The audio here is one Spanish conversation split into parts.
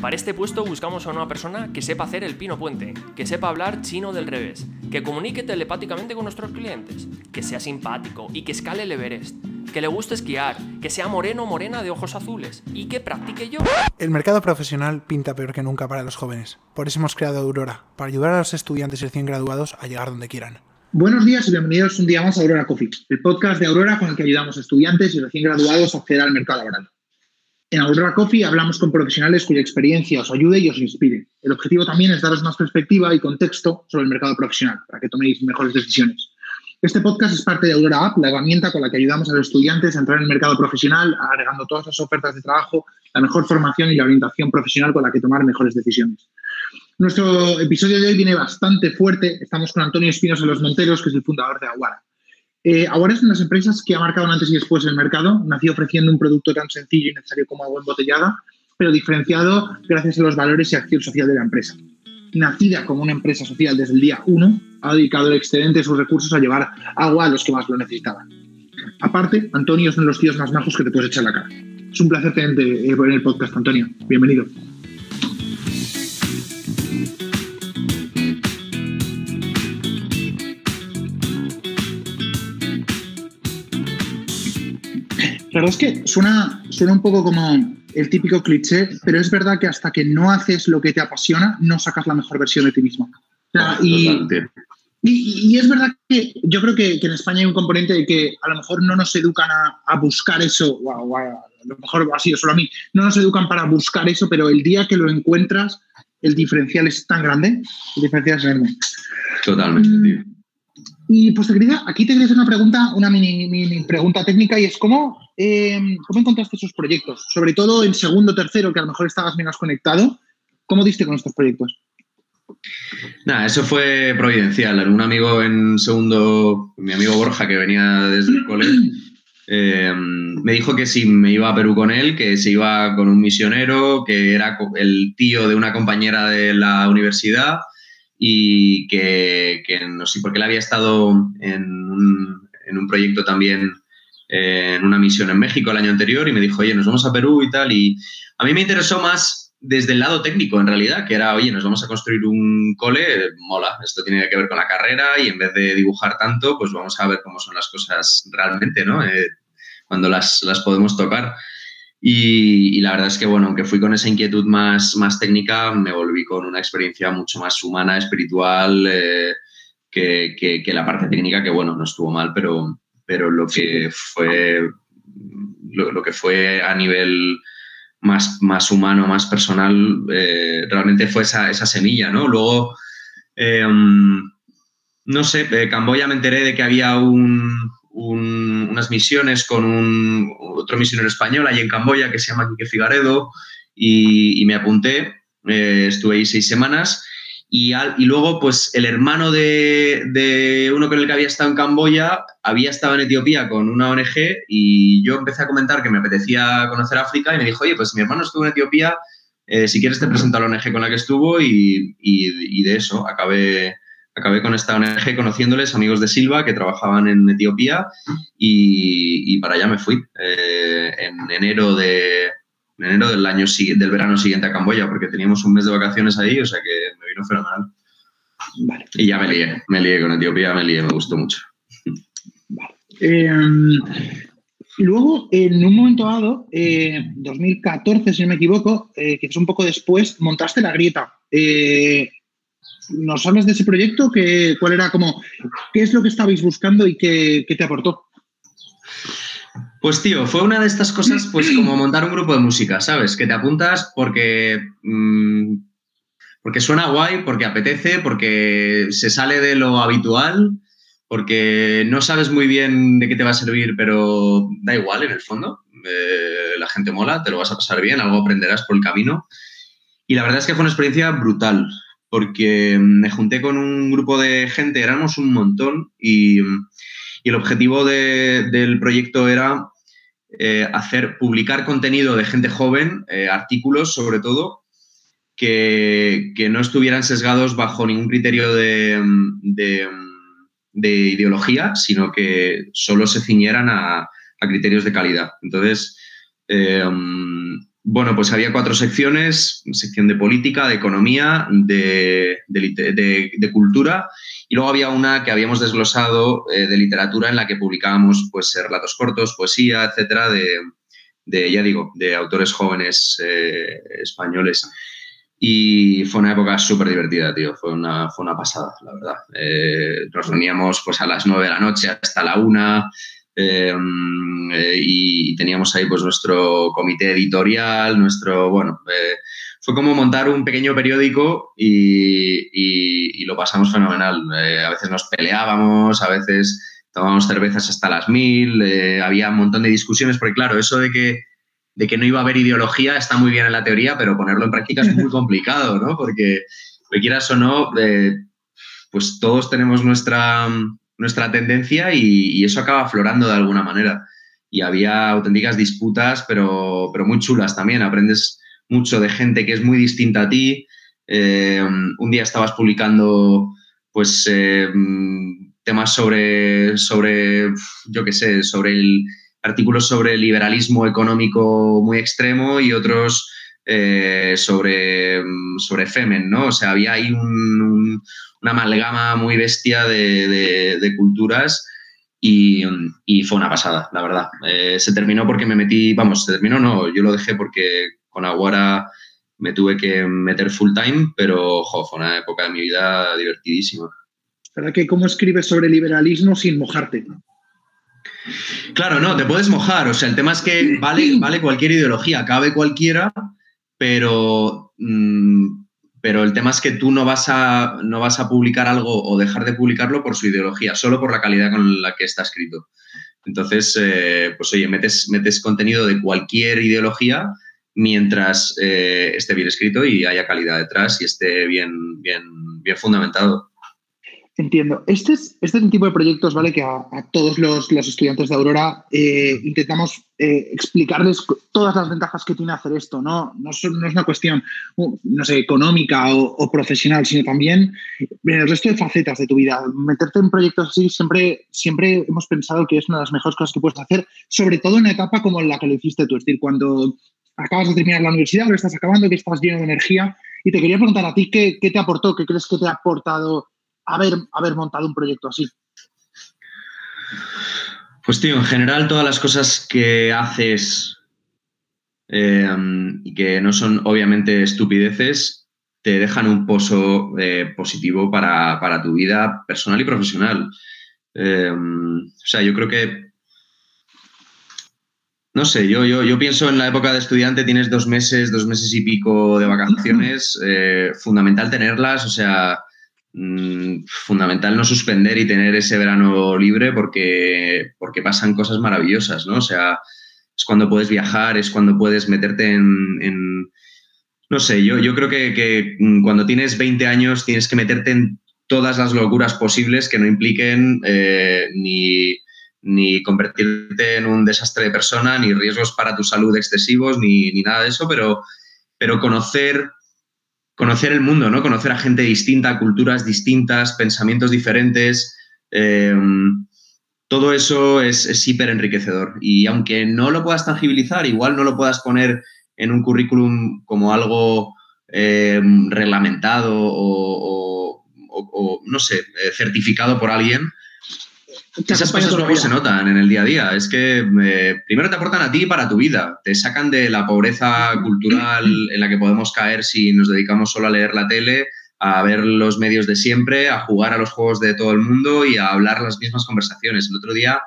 Para este puesto buscamos a una persona que sepa hacer el pino puente, que sepa hablar chino del revés, que comunique telepáticamente con nuestros clientes, que sea simpático y que escale el Everest, que le guste esquiar, que sea moreno o morena de ojos azules y que practique yo. El mercado profesional pinta peor que nunca para los jóvenes. Por eso hemos creado Aurora, para ayudar a los estudiantes recién graduados a llegar donde quieran. Buenos días y bienvenidos un día más a Aurora Coffee, el podcast de Aurora con el que ayudamos a estudiantes y recién graduados a acceder al mercado laboral. En Aurora Coffee hablamos con profesionales cuya experiencia os ayude y os inspire. El objetivo también es daros más perspectiva y contexto sobre el mercado profesional para que toméis mejores decisiones. Este podcast es parte de Aurora App, la herramienta con la que ayudamos a los estudiantes a entrar en el mercado profesional, agregando todas las ofertas de trabajo, la mejor formación y la orientación profesional con la que tomar mejores decisiones. Nuestro episodio de hoy viene bastante fuerte. Estamos con Antonio Espinos de los Monteros, que es el fundador de Aguara. Eh, ahora es una de las empresas que ha marcado antes y después el mercado. Nació ofreciendo un producto tan sencillo y necesario como agua embotellada, pero diferenciado gracias a los valores y acción social de la empresa. Nacida como una empresa social desde el día 1, ha dedicado el excedente de sus recursos a llevar agua a los que más lo necesitaban. Aparte, Antonio es uno de los tíos más majos que te puedes echar la cara. Es un placer tenerte eh, en el podcast, Antonio. Bienvenido. La verdad es que suena, suena un poco como el típico cliché, pero es verdad que hasta que no haces lo que te apasiona, no sacas la mejor versión de ti mismo. y, y, es verdad que yo creo que, en España hay un componente de que a lo mejor no nos educan a, buscar eso, o a, lo mejor ha sido solo a mí, no nos educan para buscar eso, pero el día que lo encuentras, el diferencial es tan grande, el diferencial es enorme. Totalmente, mm, tío. Y pues querida, aquí te quería hacer una pregunta, una mini, pregunta técnica y es cómo, em, cómo encontraste esos proyectos, sobre todo en segundo, tercero, que a lo mejor estabas menos conectado, ¿cómo diste con estos proyectos? Nada, eso fue providencial. Un amigo en segundo, mi amigo Borja, que venía desde el cole, em, me dijo que si me iba a Perú con él, que se iba con un misionero, que era el tío de una compañera de la universidad y que, no sé, porque él había estado en un, en un proyecto también, eh, en una misión en México el año anterior y me dijo, oye, nos vamos a Perú y tal. Y a mí me interesó más desde el lado técnico, en realidad, que era, oye, nos vamos a construir un cole, mola, esto tiene que ver con la carrera y en vez de dibujar tanto, pues vamos a ver cómo son las cosas realmente, ¿no? Eh, cuando las, las podemos tocar. Y, la verdad es que, bueno, aunque fui con esa inquietud más, más técnica, me volví con una experiencia mucho más humana, espiritual, eh, que, que, la parte técnica, que, bueno, no estuvo mal, pero, pero lo que fue, lo, que fue a nivel más, más humano, más personal, eh, realmente fue esa, esa, semilla, ¿no? Luego, eh, no sé, Camboya me enteré de que había un, unas misiones con un, otro misionero español allí en Camboya que se llama Quique Figaredo y, me apunté, eh, estuve ahí seis semanas. Y, y luego pues el hermano de, uno con el que había estado en Camboya había estado en Etiopía con una ONG y yo empecé a comentar que me apetecía conocer África y me dijo, oye, pues mi hermano estuvo en Etiopía, eh, si quieres te presento a la ONG con la que estuvo y, y de eso acabé acabé con esta ONG conociéndoles, amigos de Silva, que trabajaban en Etiopía, y, para allá me fui eh, en enero de enero del año del verano siguiente a Camboya, porque teníamos un mes de vacaciones ahí, o sea que me vino fenomenal. Vale. Y ya me lié, me lié con Etiopía, me lié, me gustó mucho. Vale. Em, luego, en un momento dado, 2014, eh, si no me equivoco, eh, que es un poco después, montaste la grieta. ¿Nos hablas de ese proyecto? ¿Qué, ¿Cuál era como, qué es lo que estabais buscando y qué, te aportó? Pues tío, fue una de estas cosas, pues como montar un grupo de música, ¿sabes? Que te apuntas porque, mm, porque suena guay, porque apetece, porque se sale de lo habitual, porque no sabes muy bien de qué te va a servir, pero da igual en el fondo. Eh, la gente mola, te lo vas a pasar bien, algo aprenderás por el camino. Y la verdad es que fue una experiencia brutal porque me junté con un grupo de gente, éramos un montón y, el objetivo del proyecto era eh, hacer, publicar contenido de gente joven, eh, artículos sobre todo, que, no estuvieran sesgados bajo ningún criterio de, ideología, sino que solo se ciñeran a, criterios de calidad. Entonces, eh, bueno, pues había cuatro secciones, sección de política, de economía, de, cultura, y luego había una que habíamos desglosado eh, de literatura en la que publicábamos pues, relatos cortos, poesía, etcétera, de, ya digo, de autores jóvenes eh, españoles. Y fue una época súper divertida, tío. Fue una, fue una pasada, la verdad. Eh, nos reuníamos pues, a las nueve de la noche hasta la una. Eh, y teníamos ahí pues nuestro comité editorial, nuestro, bueno, eh, fue como montar un pequeño periódico y, lo pasamos fenomenal. a veces nos peleábamos, a veces tomábamos cervezas hasta las mil, había un montón de discusiones, porque claro, eso de que de que no iba a haber ideología está muy bien en la teoría, pero ponerlo en práctica es muy complicado, ¿no? Porque, quieras o no, eh, pues todos tenemos nuestra, nuestra tendencia y, eso acaba aflorando de alguna manera. Y había auténticas disputas, pero, pero muy chulas también. Aprendes mucho de gente que es muy distinta a ti. Eh, un día estabas publicando, pues, eh, temas sobre, sobre, yo qué sé, sobre el, artículos sobre liberalismo económico muy extremo y otros eh, sobre, sobre Femen, ¿no? O sea, había ahí una amalgama muy bestia de, culturas y, fue una pasada, la verdad. Eh, se terminó porque me metí, vamos, se terminó, no, yo lo dejé porque con Aguara me tuve que meter full time, pero fue una época de mi vida divertidísima. ¿Verdad que cómo escribes sobre liberalismo sin mojarte? Claro, no, te puedes mojar. O sea, el tema es que vale, vale cualquier ideología, cabe cualquiera, pero, mm, pero el tema es que tú no vas, a, no vas a publicar algo o dejar de publicarlo por su ideología, solo por la calidad con la que está escrito. Entonces, eh, pues oye, metes, metes contenido de cualquier ideología mientras eh, esté bien escrito y haya calidad detrás y esté bien, bien, bien fundamentado. Entiendo. Este es, este es el tipo de proyectos, ¿vale? Que a, todos los, estudiantes de Aurora eh, intentamos eh, explicarles todas las ventajas que tiene hacer esto, ¿no? No, es una cuestión, no sé, económica o, profesional, sino también en el resto de facetas de tu vida. Meterte en proyectos así siempre, siempre hemos pensado que es una de las mejores cosas que puedes hacer, sobre todo en una etapa como la que lo hiciste tú, es decir, cuando acabas de terminar la universidad, lo estás acabando, que estás lleno de energía. Y te quería preguntar a ti qué, qué te aportó, qué crees que te ha aportado haber, haber montado un proyecto así? Pues tío, en general todas las cosas que haces eh, y que no son obviamente estupideces, te dejan un pozo eh, positivo para, tu vida personal y profesional. Eh, o sea, yo creo que, no sé, yo, yo, yo, pienso en la época de estudiante, tienes dos meses, dos meses y pico de vacaciones, fundamental tenerlas, o sea, Mm, fundamental no suspender y tener ese verano libre porque, porque pasan cosas maravillosas, ¿no? O sea, es cuando puedes viajar, es cuando puedes meterte en... no sé, yo, yo creo que, mm, cuando tienes 20 años tienes que meterte en todas las locuras posibles que no impliquen eh, ni, ni convertirte en un desastre de persona, ni riesgos para tu salud excesivos, ni, ni nada de eso, pero, pero conocer conocer el mundo, ¿no? Conocer a gente distinta, culturas distintas, pensamientos diferentes. Eh, todo eso es, hiper enriquecedor. Y aunque no lo puedas tangibilizar, igual no lo puedas poner en un currículum como algo eh, reglamentado o, no sé, eh, certificado por alguien, esas cosas luego se notan en el día a día. Es que eh, primero te aportan a ti para tu vida, te sacan de la pobreza cultural en la que podemos caer si nos dedicamos solo a leer la tele, a ver los medios de siempre, a jugar a los juegos de todo el mundo y a hablar las mismas conversaciones. El otro día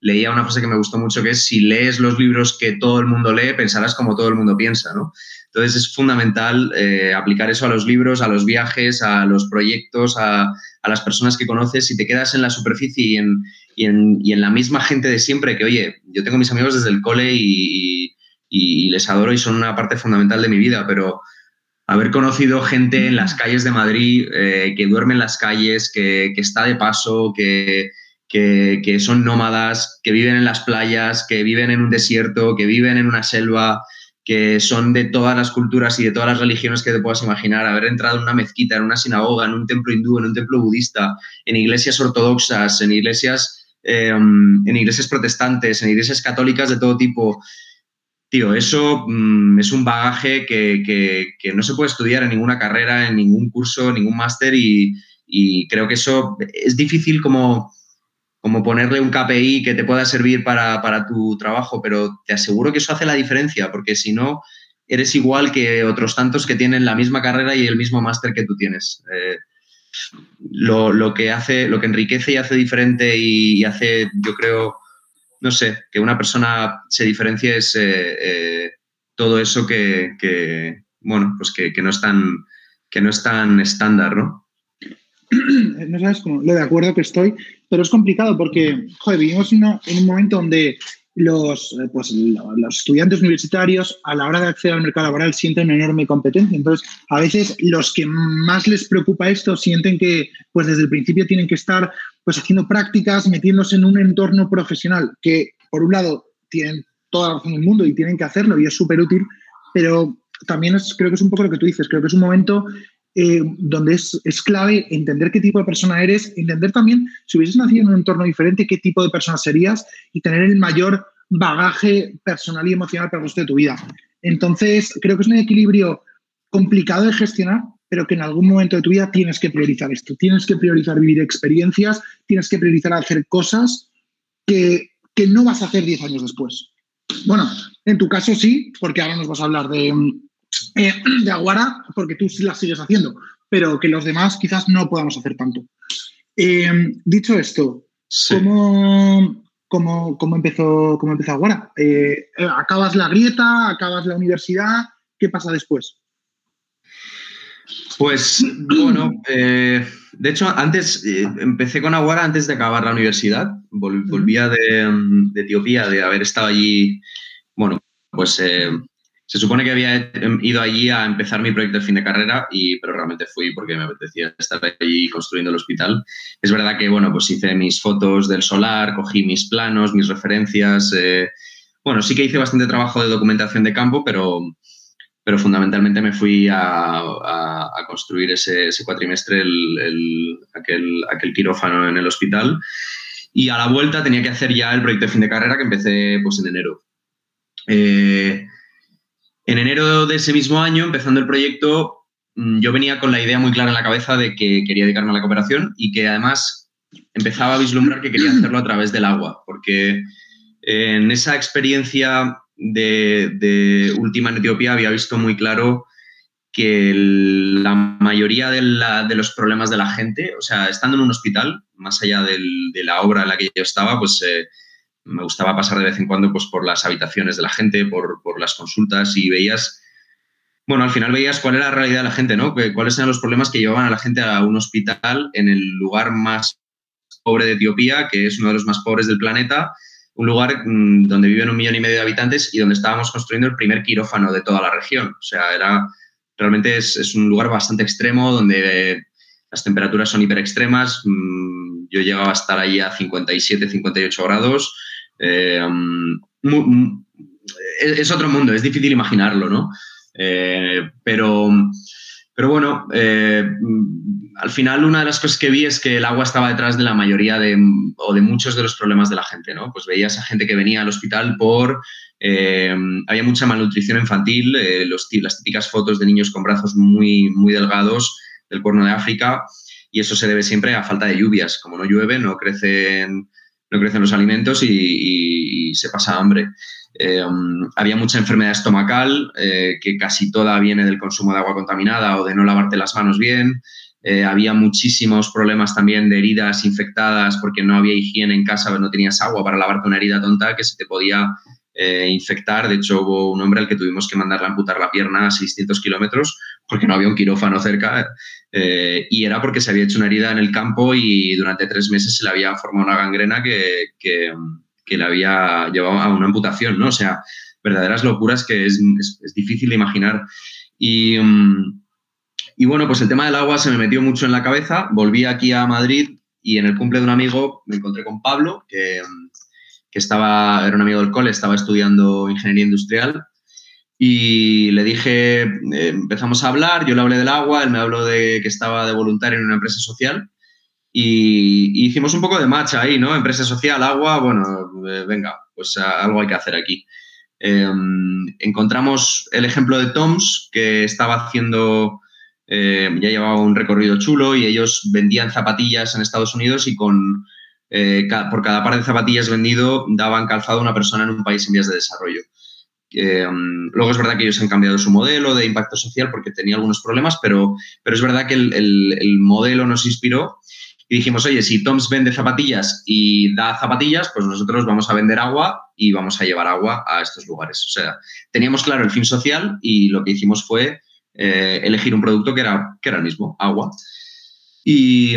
leía una frase que me gustó mucho que es si lees los libros que todo el mundo lee, pensarás como todo el mundo piensa, ¿no? Entonces es fundamental eh, aplicar eso a los libros, a los viajes, a los proyectos, a, las personas que conoces. Si te quedas en la superficie y en, y en, la misma gente de siempre, que oye, yo tengo mis amigos desde el cole y, les adoro y son una parte fundamental de mi vida, pero haber conocido gente en las calles de Madrid eh, que duerme en las calles, que, está de paso, que, que, son nómadas, que viven en las playas, que viven en un desierto, que viven en una selva, que son de todas las culturas y de todas las religiones que te puedas imaginar, haber entrado en una mezquita, en una sinagoga, en un templo hindú, en un templo budista, en iglesias ortodoxas, en iglesias, em, en iglesias protestantes, en iglesias católicas de todo tipo. tío, eso mm, es un bagaje que, no se puede estudiar en ninguna carrera, en ningún curso, en ningún máster y, creo que eso es difícil como, como ponerle un KPI que te pueda servir para, tu trabajo, pero te aseguro que eso hace la diferencia, porque si no, eres igual que otros tantos que tienen la misma carrera y el mismo máster que tú tienes. Eh, lo, que hace, lo que enriquece y hace diferente y hace, yo creo, no sé, que una persona se diferencie es eh, eh, todo eso que, bueno, pues que, no es tan, que no es tan estándar, ¿no? No sabes cómo, lo de acuerdo que estoy, pero es complicado porque, vivimos en un momento donde los, eh, pues, los estudiantes universitarios a la hora de acceder al mercado laboral sienten una enorme competencia. Entonces, a veces los que más les preocupa esto sienten que pues desde el principio tienen que estar pues haciendo prácticas, metiéndose en un entorno profesional que por un lado tienen toda la razón del mundo y tienen que hacerlo y es súper útil, pero también es, creo que es un poco lo que tú dices, creo que es un momento eh, donde es, clave entender qué tipo de persona eres, entender también, si hubieses nacido en un entorno diferente, qué tipo de persona serías y tener el mayor bagaje personal y emocional para el resto de tu vida. Entonces, creo que es un equilibrio complicado de gestionar, pero que en algún momento de tu vida tienes que priorizar esto. Tienes que priorizar vivir experiencias, tienes que priorizar hacer cosas que, que no vas a hacer 10 años después. Bueno, en tu caso sí, porque ahora nos vas a hablar de, eh, de Aguara, porque tú sí las sigues haciendo, pero que los demás quizás no podamos hacer tanto. Eh, dicho esto, ¿cómo, cómo, empezó, ¿cómo empezó Aguara? Eh, ¿Acabas la grieta? ¿Acabas la universidad? ¿Qué pasa después? Pues bueno, de hecho, antes empecé con Aguara antes de acabar la universidad. volvía de, de, Etiopía, de haber estado allí, bueno, pues se supone que había ido allí a empezar mi proyecto de fin de carrera, y, pero realmente fui porque me apetecía estar allí construyendo el hospital. Es verdad que, bueno, pues hice mis fotos del solar, cogí mis planos, mis referencias. Eh, bueno, sí que hice bastante trabajo de documentación de campo, pero, pero fundamentalmente me fui a, construir ese, cuatrimestre, el, aquel, aquel quirófano en el hospital. Y a la vuelta tenía que hacer ya el proyecto de fin de carrera que empecé pues, en enero. Eh, en enero de ese mismo año, empezando el proyecto, mm, yo venía con la idea muy clara en la cabeza de que quería dedicarme a la cooperación y que además empezaba a vislumbrar que quería hacerlo a través del agua, porque en esa experiencia de, última en Etiopía había visto muy claro que la mayoría de, los problemas de la gente, o sea, estando en un hospital, más allá de la obra en la que yo estaba, pues eh, me gustaba pasar de vez en cuando pues, por las habitaciones de la gente, por, las consultas y veías, bueno, al final veías cuál era la realidad de la gente, ¿no? cuáles eran los problemas que llevaban a la gente a un hospital en el lugar más pobre de Etiopía, que es uno de los más pobres del planeta, un lugar mm, donde viven un millón y medio de habitantes y donde estábamos construyendo el primer quirófano de toda la región. O sea, era, realmente es, un lugar bastante extremo donde las temperaturas son hiper extremas. Mm, yo llegaba a estar allí a 57, 58 grados eh, es otro mundo, es difícil imaginarlo, ¿no? Eh, pero, pero bueno, eh, al final una de las cosas que vi es que el agua estaba detrás de la mayoría de, o de muchos de los problemas de la gente, ¿no? Pues veías a gente que venía al hospital por... había mucha malnutrición infantil, los, las típicas fotos de niños con brazos muy, muy delgados del cuerno de África, y eso se debe siempre a falta de lluvias. Como no llueve, no crecen no crecen los alimentos y, se pasa hambre. Eh, um, había mucha enfermedad estomacal, eh, que casi toda viene del consumo de agua contaminada o de no lavarte las manos bien. Eh, había muchísimos problemas también de heridas infectadas porque no había higiene en casa, no tenías agua para lavarte una herida tonta que se te podía infectar. De hecho, hubo un hombre al que tuvimos que mandarle a amputar la pierna a 600 kilómetros porque no había un quirófano cerca. Eh, y era porque se había hecho una herida en el campo y durante tres meses se le había formado una gangrena que, que, le había llevado a una amputación, ¿no? O sea, verdaderas locuras que es, difícil de imaginar. Y, mm, y, bueno, pues el tema del agua se me metió mucho en la cabeza. Volví aquí a Madrid y en el cumple de un amigo me encontré con Pablo, que, que estaba, era un amigo del cole, estaba estudiando ingeniería industrial y le dije, eh, empezamos a hablar, yo le hablé del agua, él me habló de que estaba de voluntario en una empresa social y, hicimos un poco de match ahí, ¿no? Empresa social, agua, bueno, eh, venga, pues algo hay que hacer aquí. Em, encontramos el ejemplo de Toms, que estaba haciendo, eh, ya llevaba un recorrido chulo y ellos vendían zapatillas en Estados Unidos y con, eh, por cada par de zapatillas vendido daban calzado a una persona en un país en vías de desarrollo. Em, luego es verdad que ellos han cambiado su modelo de impacto social porque tenía algunos problemas, pero, pero es verdad que el modelo nos inspiró y dijimos, oye, si Toms vende zapatillas y da zapatillas, pues nosotros vamos a vender agua y vamos a llevar agua a estos lugares. O sea, teníamos claro el fin social y lo que hicimos fue eh, elegir un producto que era, que era el mismo, agua. Y,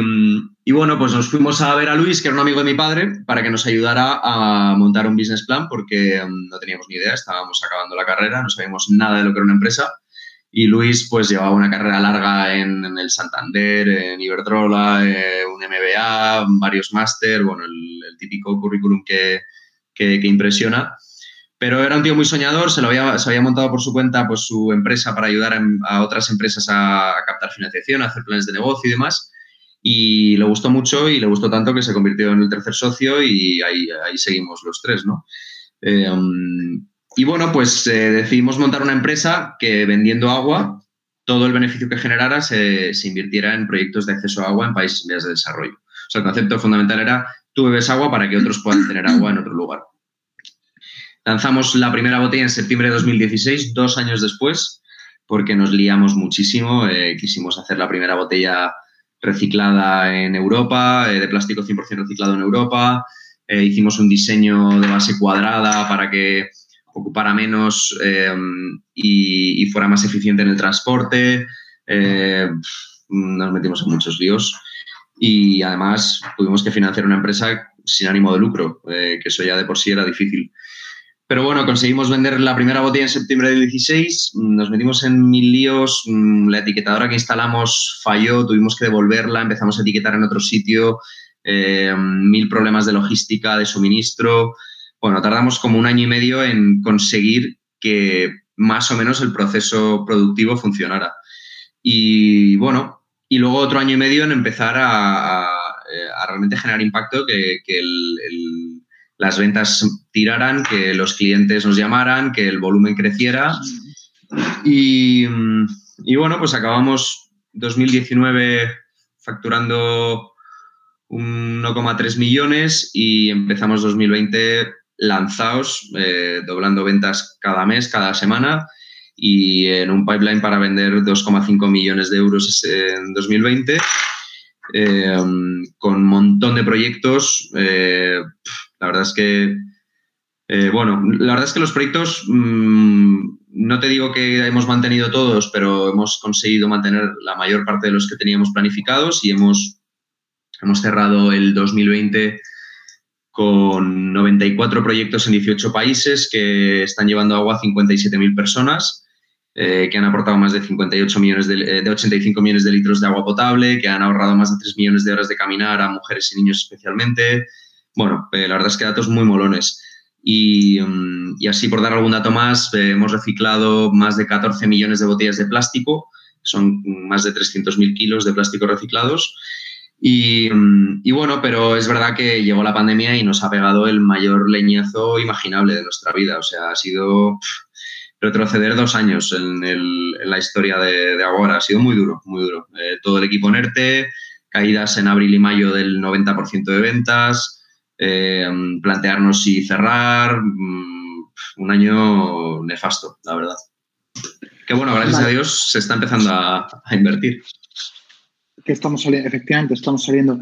bueno, pues nos fuimos a ver a Luis, que era un amigo de mi padre, para que nos ayudara a montar un business plan, porque mm, no teníamos ni idea, estábamos acabando la carrera, no sabíamos nada de lo que era una empresa. Y Luis pues llevaba una carrera larga en, el Santander, en Iberdrola, eh, un MBA, varios máster, bueno, el, típico currículum que, impresiona. Pero era un tío muy soñador, se, lo había, se había montado por su cuenta pues, su empresa para ayudar a, otras empresas a, captar financiación, a hacer planes de negocio y demás. Y le gustó mucho y le gustó tanto que se convirtió en el tercer socio y ahí, ahí seguimos los tres, ¿no? Um, y bueno, pues eh, decidimos montar una empresa que vendiendo agua, todo el beneficio que generara se, invirtiera en proyectos de acceso a agua en países en vías de desarrollo. O sea, el concepto fundamental era tú bebes agua para que otros puedan tener agua en otro lugar. Lanzamos la primera botella en septiembre de 2016, dos años después, porque nos liamos muchísimo. Eh, quisimos hacer la primera botella reciclada en Europa, eh, de plástico 100% reciclado en Europa. hicimos un diseño de base cuadrada para que ocupara menos eh, y, fuera más eficiente en el transporte. Eh, nos metimos en muchos líos y además tuvimos que financiar una empresa sin ánimo de lucro, eh, que eso ya de por sí era difícil. Pero bueno, conseguimos vender la primera botella en septiembre del 16, nos metimos en mil líos, mm, la etiquetadora que instalamos falló, tuvimos que devolverla, empezamos a etiquetar en otro sitio, mil problemas de logística, de suministro, bueno, tardamos como un año y medio en conseguir que más o menos el proceso productivo funcionara. Y bueno, y luego otro año y medio en empezar a, realmente generar impacto, que, las ventas tiraran, que los clientes nos llamaran, que el volumen creciera. Y, bueno, pues acabamos 2019 facturando 1,3 millones y empezamos 2020 lanzados, eh, doblando ventas cada mes, cada semana y en un pipeline para vender 2,5 millones de euros en 2020, eh, con un montón de proyectos. Eh, la verdad es que, bueno, la verdad es que los proyectos, mm, no te digo que hemos mantenido todos, pero hemos conseguido mantener la mayor parte de los que teníamos planificados y hemos, hemos cerrado el 2020 con 94 proyectos en 18 países que están llevando agua a 57.000 personas, eh, que han aportado más de, 58 millones de, 85 eh, millones de litros de agua potable, que han ahorrado más de 3 millones de horas de caminar a mujeres y niños especialmente. Bueno, eh, la verdad es que datos muy molones. Y, mm, y así, por dar algún dato más, hemos reciclado más de 14 millones de botellas de plástico, son más de 300.000 kilos de plástico reciclados Mm, y, bueno, pero es verdad que llegó la pandemia y nos ha pegado el mayor leñazo imaginable de nuestra vida. O sea, ha sido retroceder dos años en, la historia de, ahora. Ha sido muy duro, muy duro. Eh, todo el equipo NERTE, caídas en abril y mayo del 90% de ventas, eh, plantearnos si cerrar. Mm, un año nefasto, la verdad. Que bueno, gracias a Dios se está empezando a invertir que estamos saliendo, efectivamente, estamos saliendo.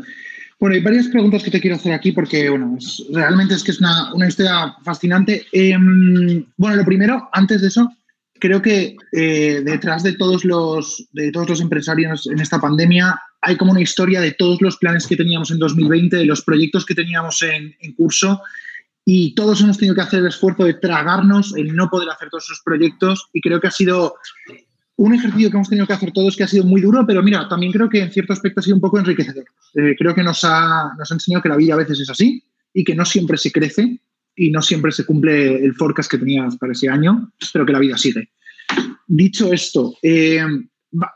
Bueno, hay varias preguntas que te quiero hacer aquí porque, bueno, realmente es que es una, una historia fascinante. Em, bueno, lo primero, antes de eso, creo que eh, detrás de todos, los, de todos los empresarios en esta pandemia hay como una historia de todos los planes que teníamos en 2020, de los proyectos que teníamos en, en curso y todos hemos tenido que hacer el esfuerzo de tragarnos el no poder hacer todos esos proyectos y creo que ha sido un ejercicio que hemos tenido que hacer todos que ha sido muy duro, pero mira, también creo que en cierto aspecto ha sido un poco enriquecedor. Eh, creo que nos ha, nos ha enseñado que la vida a veces es así y que no siempre se crece y no siempre se cumple el forecast que tenías para ese año, pero que la vida sigue. Dicho esto, eh,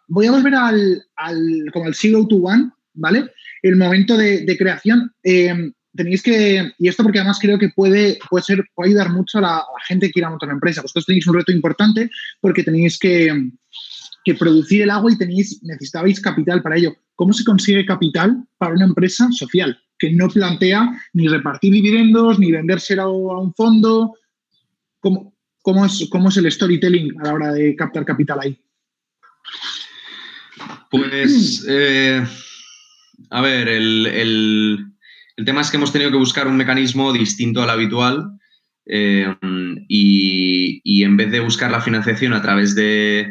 voy a volver al, al, como al Zero to One, ¿vale? El momento de, creación. Eh, tenéis que, y esto porque además creo que puede, puede, ser, puede ayudar mucho a la, gente que quiera montar una empresa. Vosotros tenéis un reto importante porque tenéis que, que producir el agua y tenéis, necesitabais capital para ello. ¿Cómo se consigue capital para una empresa social que no plantea ni repartir dividendos, ni venderse a un fondo? ¿Cómo, cómo, es, ¿Cómo es el storytelling a la hora de captar capital ahí? Pues, eh, a ver, el, tema es que hemos tenido que buscar un mecanismo distinto al habitual eh, y, en vez de buscar la financiación a través de,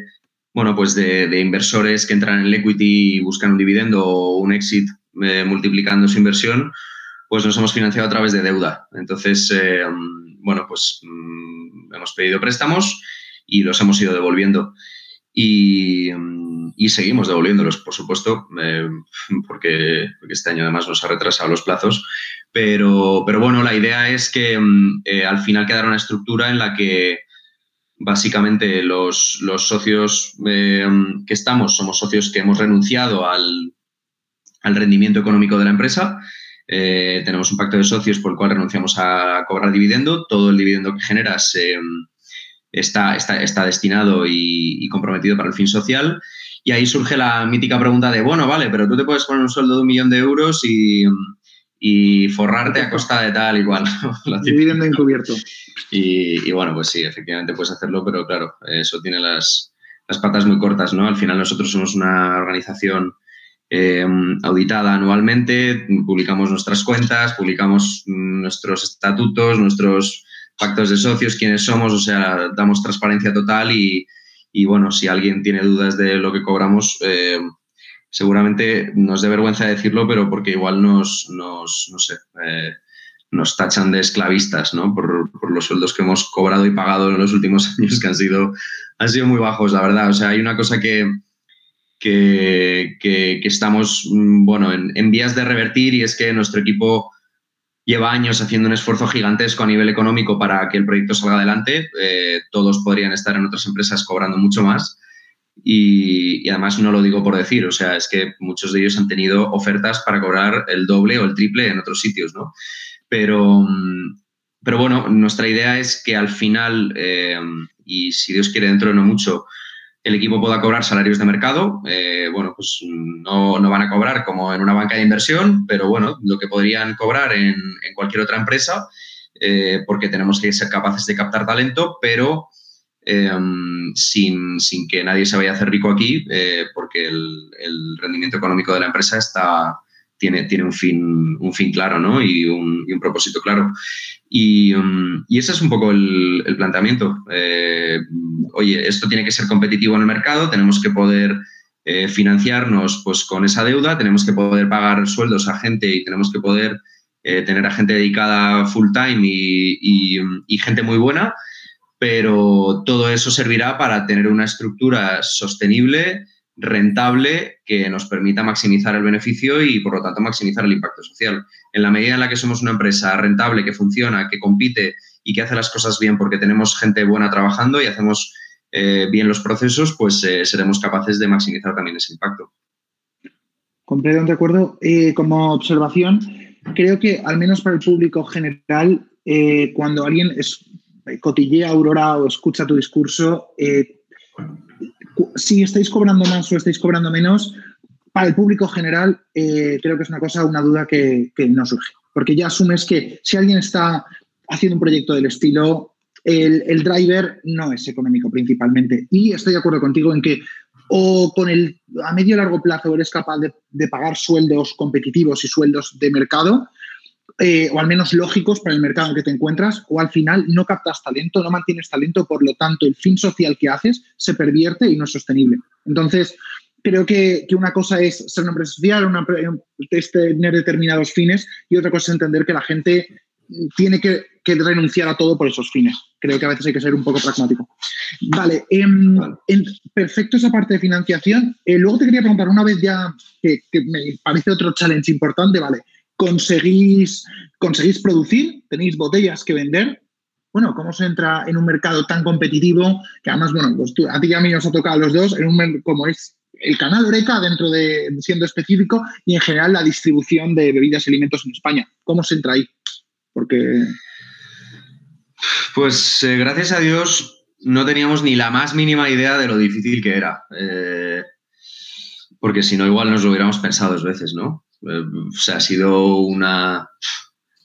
bueno, pues de, inversores que entran en el equity y buscan un dividendo o un exit eh, multiplicando su inversión, pues nos hemos financiado a través de deuda. Entonces, bueno, pues mm, hemos pedido préstamos y los hemos ido devolviendo. Y, y seguimos devolviéndolos, por supuesto, eh, porque, este año además nos ha retrasado los plazos. Pero, pero bueno, la idea es que mm, eh, al final quedará una estructura en la que básicamente los, socios eh, que estamos somos socios que hemos renunciado al, rendimiento económico de la empresa. tenemos un pacto de socios por el cual renunciamos a cobrar dividendo. Todo el dividendo que genera está, está, está, destinado y, comprometido para el fin social. Y ahí surge la mítica pregunta de, bueno, vale, pero tú te puedes poner un sueldo de un millón de euros y, forrarte a costa de tal igual. Dividendo encubierto. Y, bueno, pues sí, efectivamente puedes hacerlo, pero claro, eso tiene las, patas muy cortas, ¿no? Al final nosotros somos una organización eh, auditada anualmente, publicamos nuestras cuentas, publicamos nuestros estatutos, nuestros pactos de socios, quiénes somos, o sea, damos transparencia total y, y bueno, si alguien tiene dudas de lo que cobramos, eh, seguramente nos dé vergüenza decirlo, pero porque igual nos, nos no sé, eh, nos tachan de esclavistas, ¿no? Por, los sueldos que hemos cobrado y pagado en los últimos años, que han sido, han sido muy bajos, la verdad. O sea, hay una cosa que, que, que, estamos, mm, bueno, en, en, vías de revertir y es que nuestro equipo lleva años haciendo un esfuerzo gigantesco a nivel económico para que el proyecto salga adelante. Eh, todos podrían estar en otras empresas cobrando mucho más. Y, además no lo digo por decir, o sea, es que muchos de ellos han tenido ofertas para cobrar el doble o el triple en otros sitios, ¿no? Pero, mm, pero bueno, nuestra idea es que al final, eh, y si Dios quiere dentro de no mucho, el equipo pueda cobrar salarios de mercado. Eh, bueno, pues no, van a cobrar como en una banca de inversión, pero bueno, lo que podrían cobrar en, cualquier otra empresa, eh, porque tenemos que ser capaces de captar talento, pero em, sin, que nadie se vaya a hacer rico aquí, eh, porque el, rendimiento económico de la empresa está, tiene, tiene un, fin, un fin claro ¿no? y, un, y propósito claro. Mm, y, ese es un poco el, planteamiento. Eh, oye, esto tiene que ser competitivo en el mercado, tenemos que poder eh, financiarnos pues, con esa deuda, tenemos que poder pagar sueldos a gente y tenemos que poder eh, tener a gente dedicada full time y, y gente muy buena, pero todo eso servirá para tener una estructura sostenible rentable que nos permita maximizar el beneficio y, por lo tanto, maximizar el impacto social. En la medida en la que somos una empresa rentable, que funciona, que compite y que hace las cosas bien porque tenemos gente buena trabajando y hacemos eh, bien los procesos, pues eh, seremos capaces de maximizar también ese impacto. Completamente de acuerdo. Eh, como observación, creo que al menos para el público general, cuando alguien cotillea Aurora o escucha tu discurso, si estáis cobrando más o estáis cobrando menos, para el público general eh, creo que es una cosa, una duda que, no surge. Porque ya asumes que si alguien está haciendo un proyecto del estilo, el, driver no es económico principalmente. Y estoy de acuerdo contigo en que o con el a medio largo plazo eres capaz de pagar sueldos competitivos y sueldos de mercado, eh, o al menos lógicos para el mercado en que te encuentras, o al final no captas talento, no mantienes talento, por lo tanto el fin social que haces se pervierte y no es sostenible. Entonces, creo que, una cosa es ser una empresa social, una, tener determinados fines, y otra cosa es entender que la gente tiene que, renunciar a todo por esos fines. Creo que a veces hay que ser un poco pragmático. Vale, em, en, perfecto esa parte de financiación. Eh, luego te quería preguntar, una vez ya que, que me parece otro challenge importante, vale, conseguís, conseguís producir, tenéis botellas que vender. Bueno, ¿cómo se entra en un mercado tan competitivo? Que además, bueno, pues a ti y a mí nos ha tocado los dos, en un, como es el canal Oreca, dentro de siendo específico, y en general la distribución de bebidas y alimentos en España. ¿Cómo se entra ahí? Porque... Pues eh, gracias a Dios no teníamos ni la más mínima idea de lo difícil que era. Eh, porque si no, igual nos lo hubiéramos pensado dos veces, ¿no? Eh, o sea, ha sido una,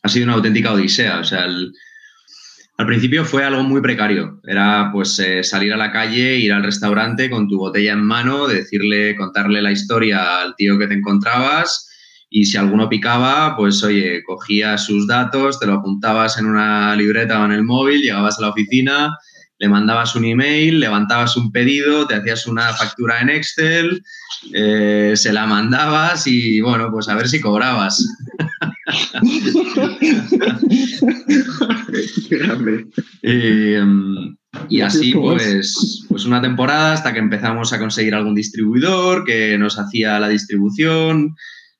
ha sido una auténtica odisea. O sea, al principio fue algo muy precario. Era pues eh, salir a la calle, ir al restaurante con tu botella en mano, decirle, contarle la historia al tío que te encontrabas y si alguno picaba, pues oye, cogías sus datos, te lo apuntabas en una libreta o en el móvil, llegabas a la oficina, le mandabas un email, levantabas un pedido, te hacías una factura en Excel, eh, se la mandabas y bueno, pues a ver si cobrabas. Em, y, así pues, pues una temporada hasta que empezamos a conseguir algún distribuidor que nos hacía la distribución.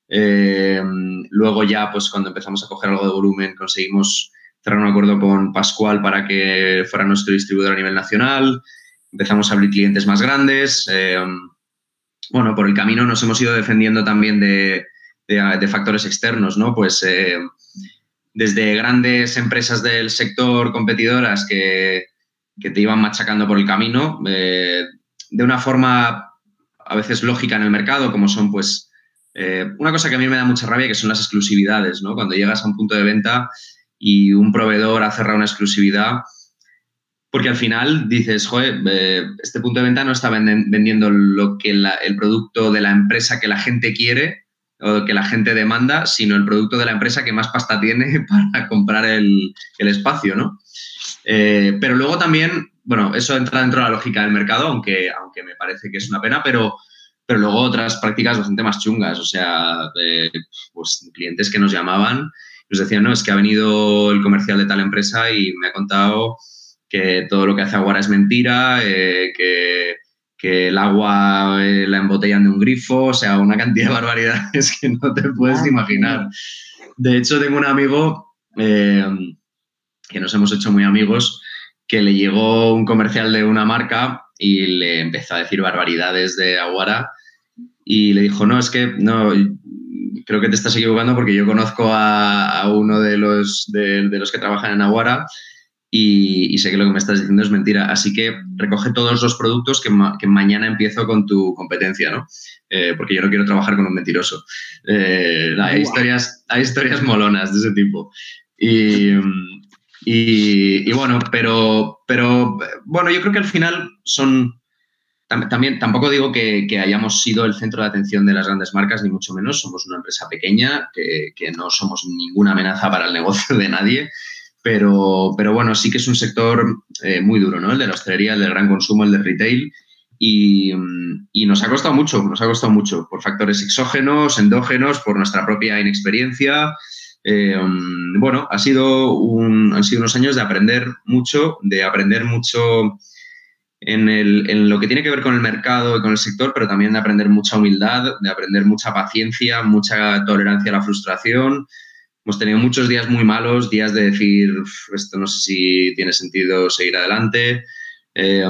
Em, luego ya pues cuando empezamos a coger algo de volumen conseguimos cerrar un acuerdo con Pascual para que fuera nuestro distribuidor a nivel nacional. Empezamos a abrir clientes más grandes. Em, bueno, por el camino nos hemos ido defendiendo también de, factores externos, ¿no? Pues eh, desde grandes empresas del sector competidoras que, te iban machacando por el camino, eh, de una forma a veces lógica en el mercado, como son pues eh, una cosa que a mí me da mucha rabia, que son las exclusividades, ¿no? Cuando llegas a un punto de venta y un proveedor ha cerrado una exclusividad, porque al final dices, joder, este punto de venta no está vendiendo lo que el producto de la empresa que la gente quiere, o que la gente demanda, sino el producto de la empresa que más pasta tiene para comprar el, espacio, ¿no? Eh, pero luego también, bueno, eso entra dentro de la lógica del mercado, aunque, aunque me parece que es una pena, pero, pero luego otras prácticas bastante más chungas, o sea, pues clientes que nos llamaban, nos decían, no, es que ha venido el comercial de tal empresa y me ha contado que todo lo que hace Aguara es mentira, eh, que que el agua eh, la embotellan de un grifo, o sea, una cantidad de barbaridades que no te puedes imaginar. De hecho, tengo un amigo eh, que nos hemos hecho muy amigos, que le llegó un comercial de una marca y le empezó a decir barbaridades de Aguara y le dijo, no, es que no, creo que te estás equivocando porque yo conozco a, uno de los, de los que trabajan en Aguara y, sé que lo que me estás diciendo es mentira. Así que recoge todos los productos que, mañana empiezo con tu competencia, ¿no? Eh, porque yo no quiero trabajar con un mentiroso. Eh, hay, historias, hay historias molonas de ese tipo. Y, bueno, pero, pero bueno, yo creo que al final son... También tampoco digo que, hayamos sido el centro de atención de las grandes marcas, ni mucho menos. Somos una empresa pequeña, que, no somos ninguna amenaza para el negocio de nadie. Pero, pero bueno, sí que es un sector eh, muy duro, ¿no? El de la hostelería, el del gran consumo, el de retail. Y, nos ha costado mucho, nos ha costado mucho por factores exógenos, endógenos, por nuestra propia inexperiencia. Eh, bueno, ha sido un, han sido unos años de aprender mucho, de aprender mucho en, lo que tiene que ver con el mercado y con el sector, pero también de aprender mucha humildad, de aprender mucha paciencia, mucha tolerancia a la frustración, Hemos tenido muchos días muy malos, días de decir, esto no sé si tiene sentido seguir adelante. Eh,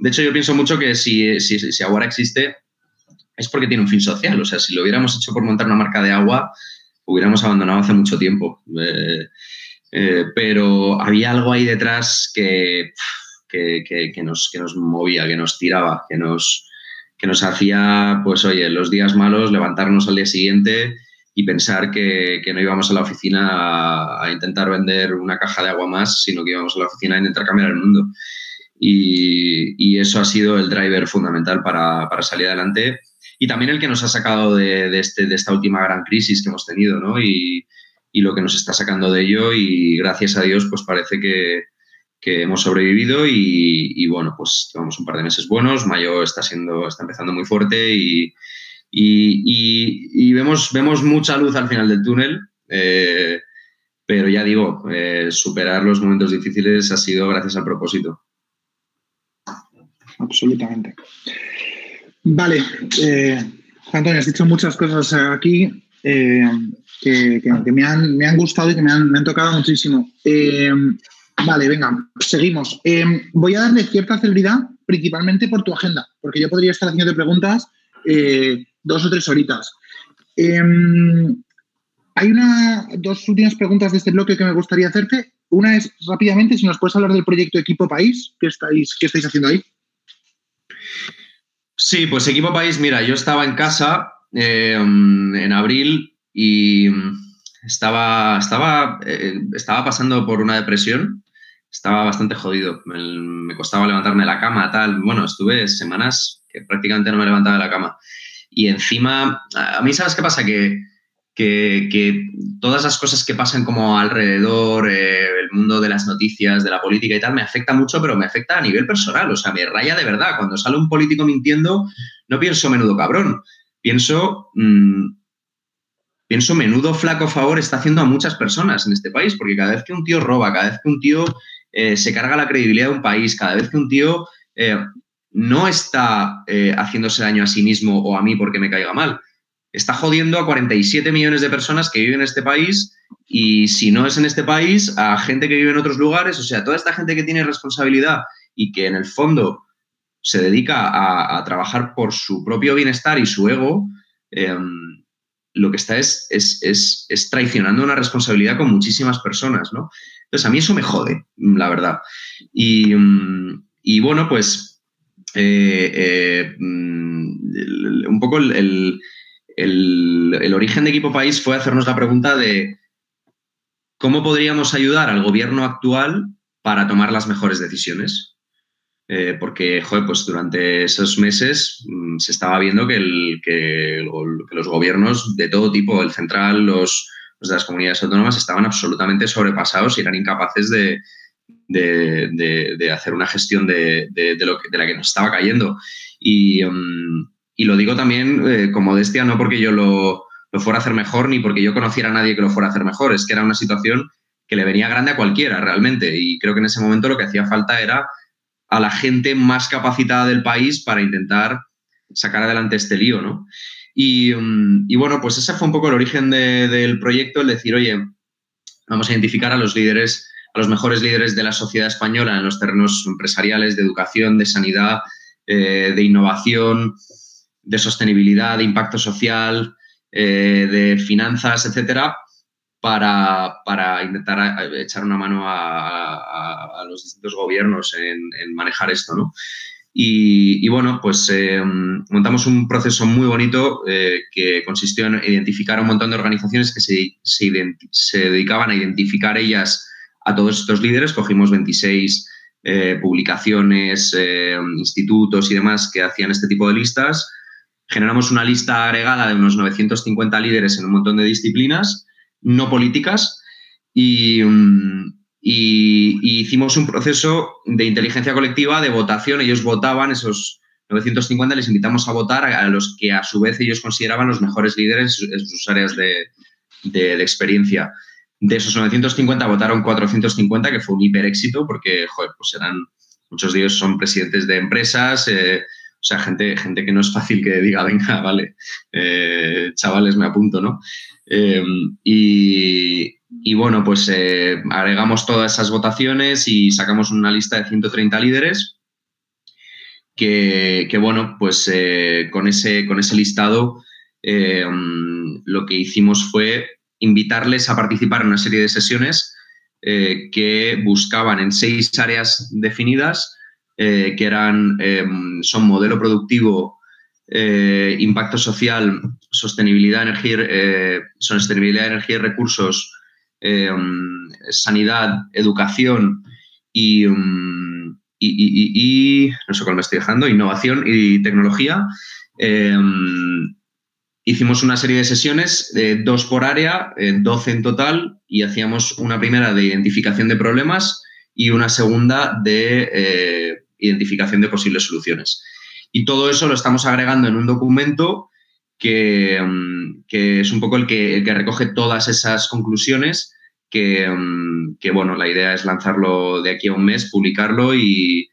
de hecho, yo pienso mucho que si, si, si Aguara existe es porque tiene un fin social. O sea, si lo hubiéramos hecho por montar una marca de agua, hubiéramos abandonado hace mucho tiempo. Eh, eh, pero había algo ahí detrás que, que, nos, que nos movía, que nos tiraba, que nos, que nos hacía, pues oye, los días malos, levantarnos al día siguiente y pensar que, no íbamos a la oficina a, intentar vender una caja de agua más, sino que íbamos a la oficina a intentar cambiar el mundo. Y, eso ha sido el driver fundamental para, salir adelante y también el que nos ha sacado de, este, de esta última gran crisis que hemos tenido, ¿no? Y, lo que nos está sacando de ello y gracias a Dios pues parece que, hemos sobrevivido y, bueno, pues llevamos un par de meses buenos, mayo está siendo, está empezando muy fuerte y, vemos, vemos mucha luz al final del túnel, eh, pero ya digo, eh, superar los momentos difíciles ha sido gracias al propósito. Absolutamente. Vale, eh, Antonio, has dicho muchas cosas aquí que, me, han, gustado y que me han, tocado muchísimo. Vale, venga, seguimos. voy a darle cierta celeridad, principalmente por tu agenda, porque yo podría estar haciendo preguntas dos o tres horitas. Em, hay una, dos últimas preguntas de este bloque que me gustaría hacerte. Una es, rápidamente, si nos puedes hablar del proyecto Equipo País, ¿qué estáis, qué estáis haciendo ahí? Sí, pues Equipo País, mira, yo estaba en casa eh, en abril y estaba, estaba, eh, estaba pasando por una depresión, estaba bastante jodido, me, costaba levantarme de la cama, tal. Bueno, estuve semanas que prácticamente no me levantaba de la cama. Y encima, a mí, ¿sabes qué pasa? Que que, todas las cosas que pasan como alrededor, eh, el mundo de las noticias, de la política y tal, me afecta mucho, pero me afecta a nivel personal, o sea, me raya de verdad. Cuando sale un político mintiendo, no pienso menudo cabrón, pienso, mm, pienso menudo flaco favor está haciendo a muchas personas en este país, porque cada vez que un tío roba, cada vez que un tío eh, se carga la credibilidad de un país, cada vez que un tío eh, no está haciéndose daño a sí mismo o a mí porque me caiga mal, está jodiendo a 47 millones de personas que viven en este país y si no es en este país, a gente que vive en otros lugares, o sea, toda esta gente que tiene responsabilidad y que en el fondo se dedica a, trabajar por su propio bienestar y su ego, em, lo que está es, es, traicionando una responsabilidad con muchísimas personas, ¿no? Entonces, a mí eso me jode, la verdad. Y, mm, bueno, pues eh, eh, mm, un poco el el, origen de Equipo País fue hacernos la pregunta de cómo podríamos ayudar al gobierno actual para tomar las mejores decisiones. Eh, porque, joder, pues durante esos meses mm, se estaba viendo que, los gobiernos de todo tipo, el central, los, de las comunidades autónomas, estaban absolutamente sobrepasados y eran incapaces de, hacer una gestión de, lo de la que nos estaba cayendo. Y, mm, y lo digo también eh, como modestia, no porque yo lo, fuera a hacer mejor ni porque yo conociera a nadie que lo fuera a hacer mejor, es que era una situación que le venía grande a cualquiera realmente. Y creo que en ese momento lo que hacía falta era a la gente más capacitada del país para intentar sacar adelante este lío, ¿no? Y, mm, bueno, pues ese fue un poco el origen del proyecto, el decir, oye, vamos a identificar a los líderes, a los mejores líderes de la sociedad española en los terrenos empresariales, de educación, de sanidad, eh, de innovación, de sostenibilidad, de impacto social, eh, de finanzas, etcétera, para, intentar echar una mano a, los distintos gobiernos en, manejar esto, ¿no? Y, bueno, pues eh, montamos un proceso muy bonito eh, que consistió en identificar un montón de organizaciones que se, se, dedicaban a identificar ellas a todos estos líderes. Cogimos 26 publicaciones, institutos y demás que hacían este tipo de listas generamos una lista agregada de unos 950 líderes en un montón de disciplinas, no políticas, mm, y, hicimos un proceso de inteligencia colectiva, de votación. Ellos votaban, esos 950 les invitamos a votar a, los que a su vez ellos consideraban los mejores líderes en sus áreas de, experiencia. De esos 950 votaron 450, que fue un hiper éxito porque, joder, pues eran, muchos de ellos son presidentes de empresas, eh, o sea, gente, gente que no es fácil que diga, venga, vale, eh, chavales, me apunto, ¿no? Em, y, bueno, pues eh, agregamos todas esas votaciones y sacamos una lista de 130 líderes que, bueno, pues eh, con, ese, con ese listado em, lo que hicimos fue invitarles a participar en una serie de sesiones que buscaban en seis áreas definidas eh, que eran, son modelo productivo, eh, impacto social, sostenibilidad, energía, eh, sostenibilidad, energía y recursos, em, sanidad, educación em, y, no sé cuál me estoy dejando, innovación y tecnología. hicimos una serie de sesiones, dos por área, 12 en total, y hacíamos una primera de identificación de problemas y una segunda de identificación de posibles soluciones. Y todo eso lo estamos agregando en un documento que, mm, es un poco el que, que, recoge todas esas conclusiones, que, mm, que, bueno, la idea es lanzarlo de aquí a un mes, publicarlo y,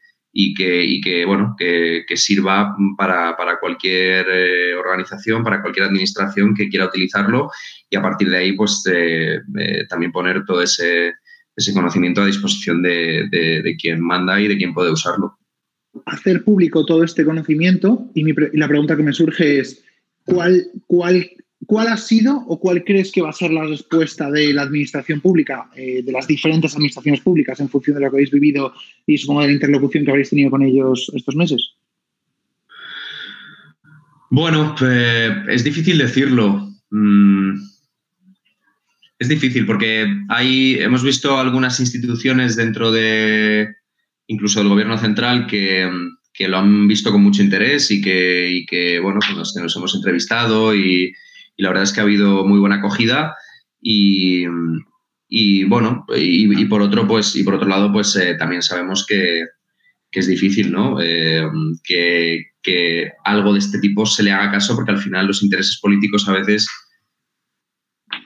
que, que, bueno, que, sirva para, cualquier eh, organización, para cualquier administración que quiera utilizarlo y a partir de ahí, pues, eh, eh, también poner todo ese, conocimiento a disposición de, quien manda y de quien puede usarlo. Hacer público todo este conocimiento y, la pregunta que me surge es, ¿cuál, cuál ¿cuál ha sido o cuál crees que va a ser la respuesta de la administración pública, eh, de las diferentes administraciones públicas en función de lo que habéis vivido y supongo de la interlocución que habéis tenido con ellos estos meses? Bueno, pues, es difícil decirlo. Mm, es difícil porque hay, hemos visto algunas instituciones dentro de incluso del gobierno central que, lo han visto con mucho interés y que, que bueno, que nos hemos entrevistado y, la verdad es que ha habido muy buena acogida y, bueno, y, por otro, pues, y por otro lado, pues eh, también sabemos que, es difícil, ¿no? Eh, que, que algo de este tipo se le haga caso porque al final los intereses políticos a veces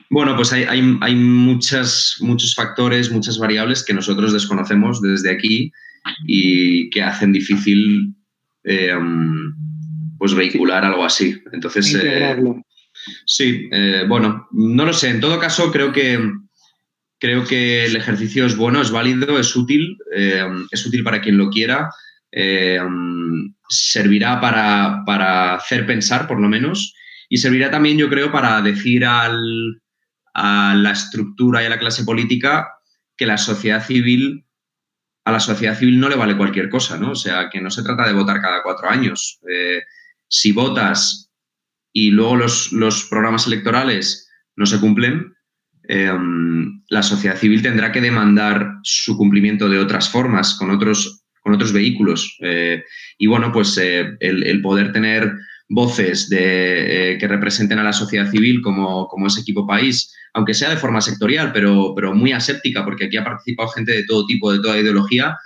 bueno, pues hay, hay, muchas, muchos factores, muchas variables que nosotros desconocemos desde aquí y que hacen difícil eh, pues vehicular algo así. Entonces, eh, sí, eh, bueno, no lo sé. En todo caso, creo que creo que el ejercicio es bueno, es válido, es útil, es útil para quien lo quiera. servirá para, para hacer pensar, por lo menos, y servirá también, yo creo, para decir al, a la estructura y a la clase política que la sociedad civil, a la sociedad civil no le vale cualquier cosa, ¿no? O sea, que no se trata de votar cada cuatro años. Eh, si votas y luego los, programas electorales no se cumplen, em, la sociedad civil tendrá que demandar su cumplimiento de otras formas, con otros, con otros vehículos. Eh, y bueno, pues eh, el, poder tener voces de, que representen a la sociedad civil como, como ese equipo país, aunque sea de forma sectorial, pero, pero muy aséptica, porque aquí ha participado gente de todo tipo, de toda ideología,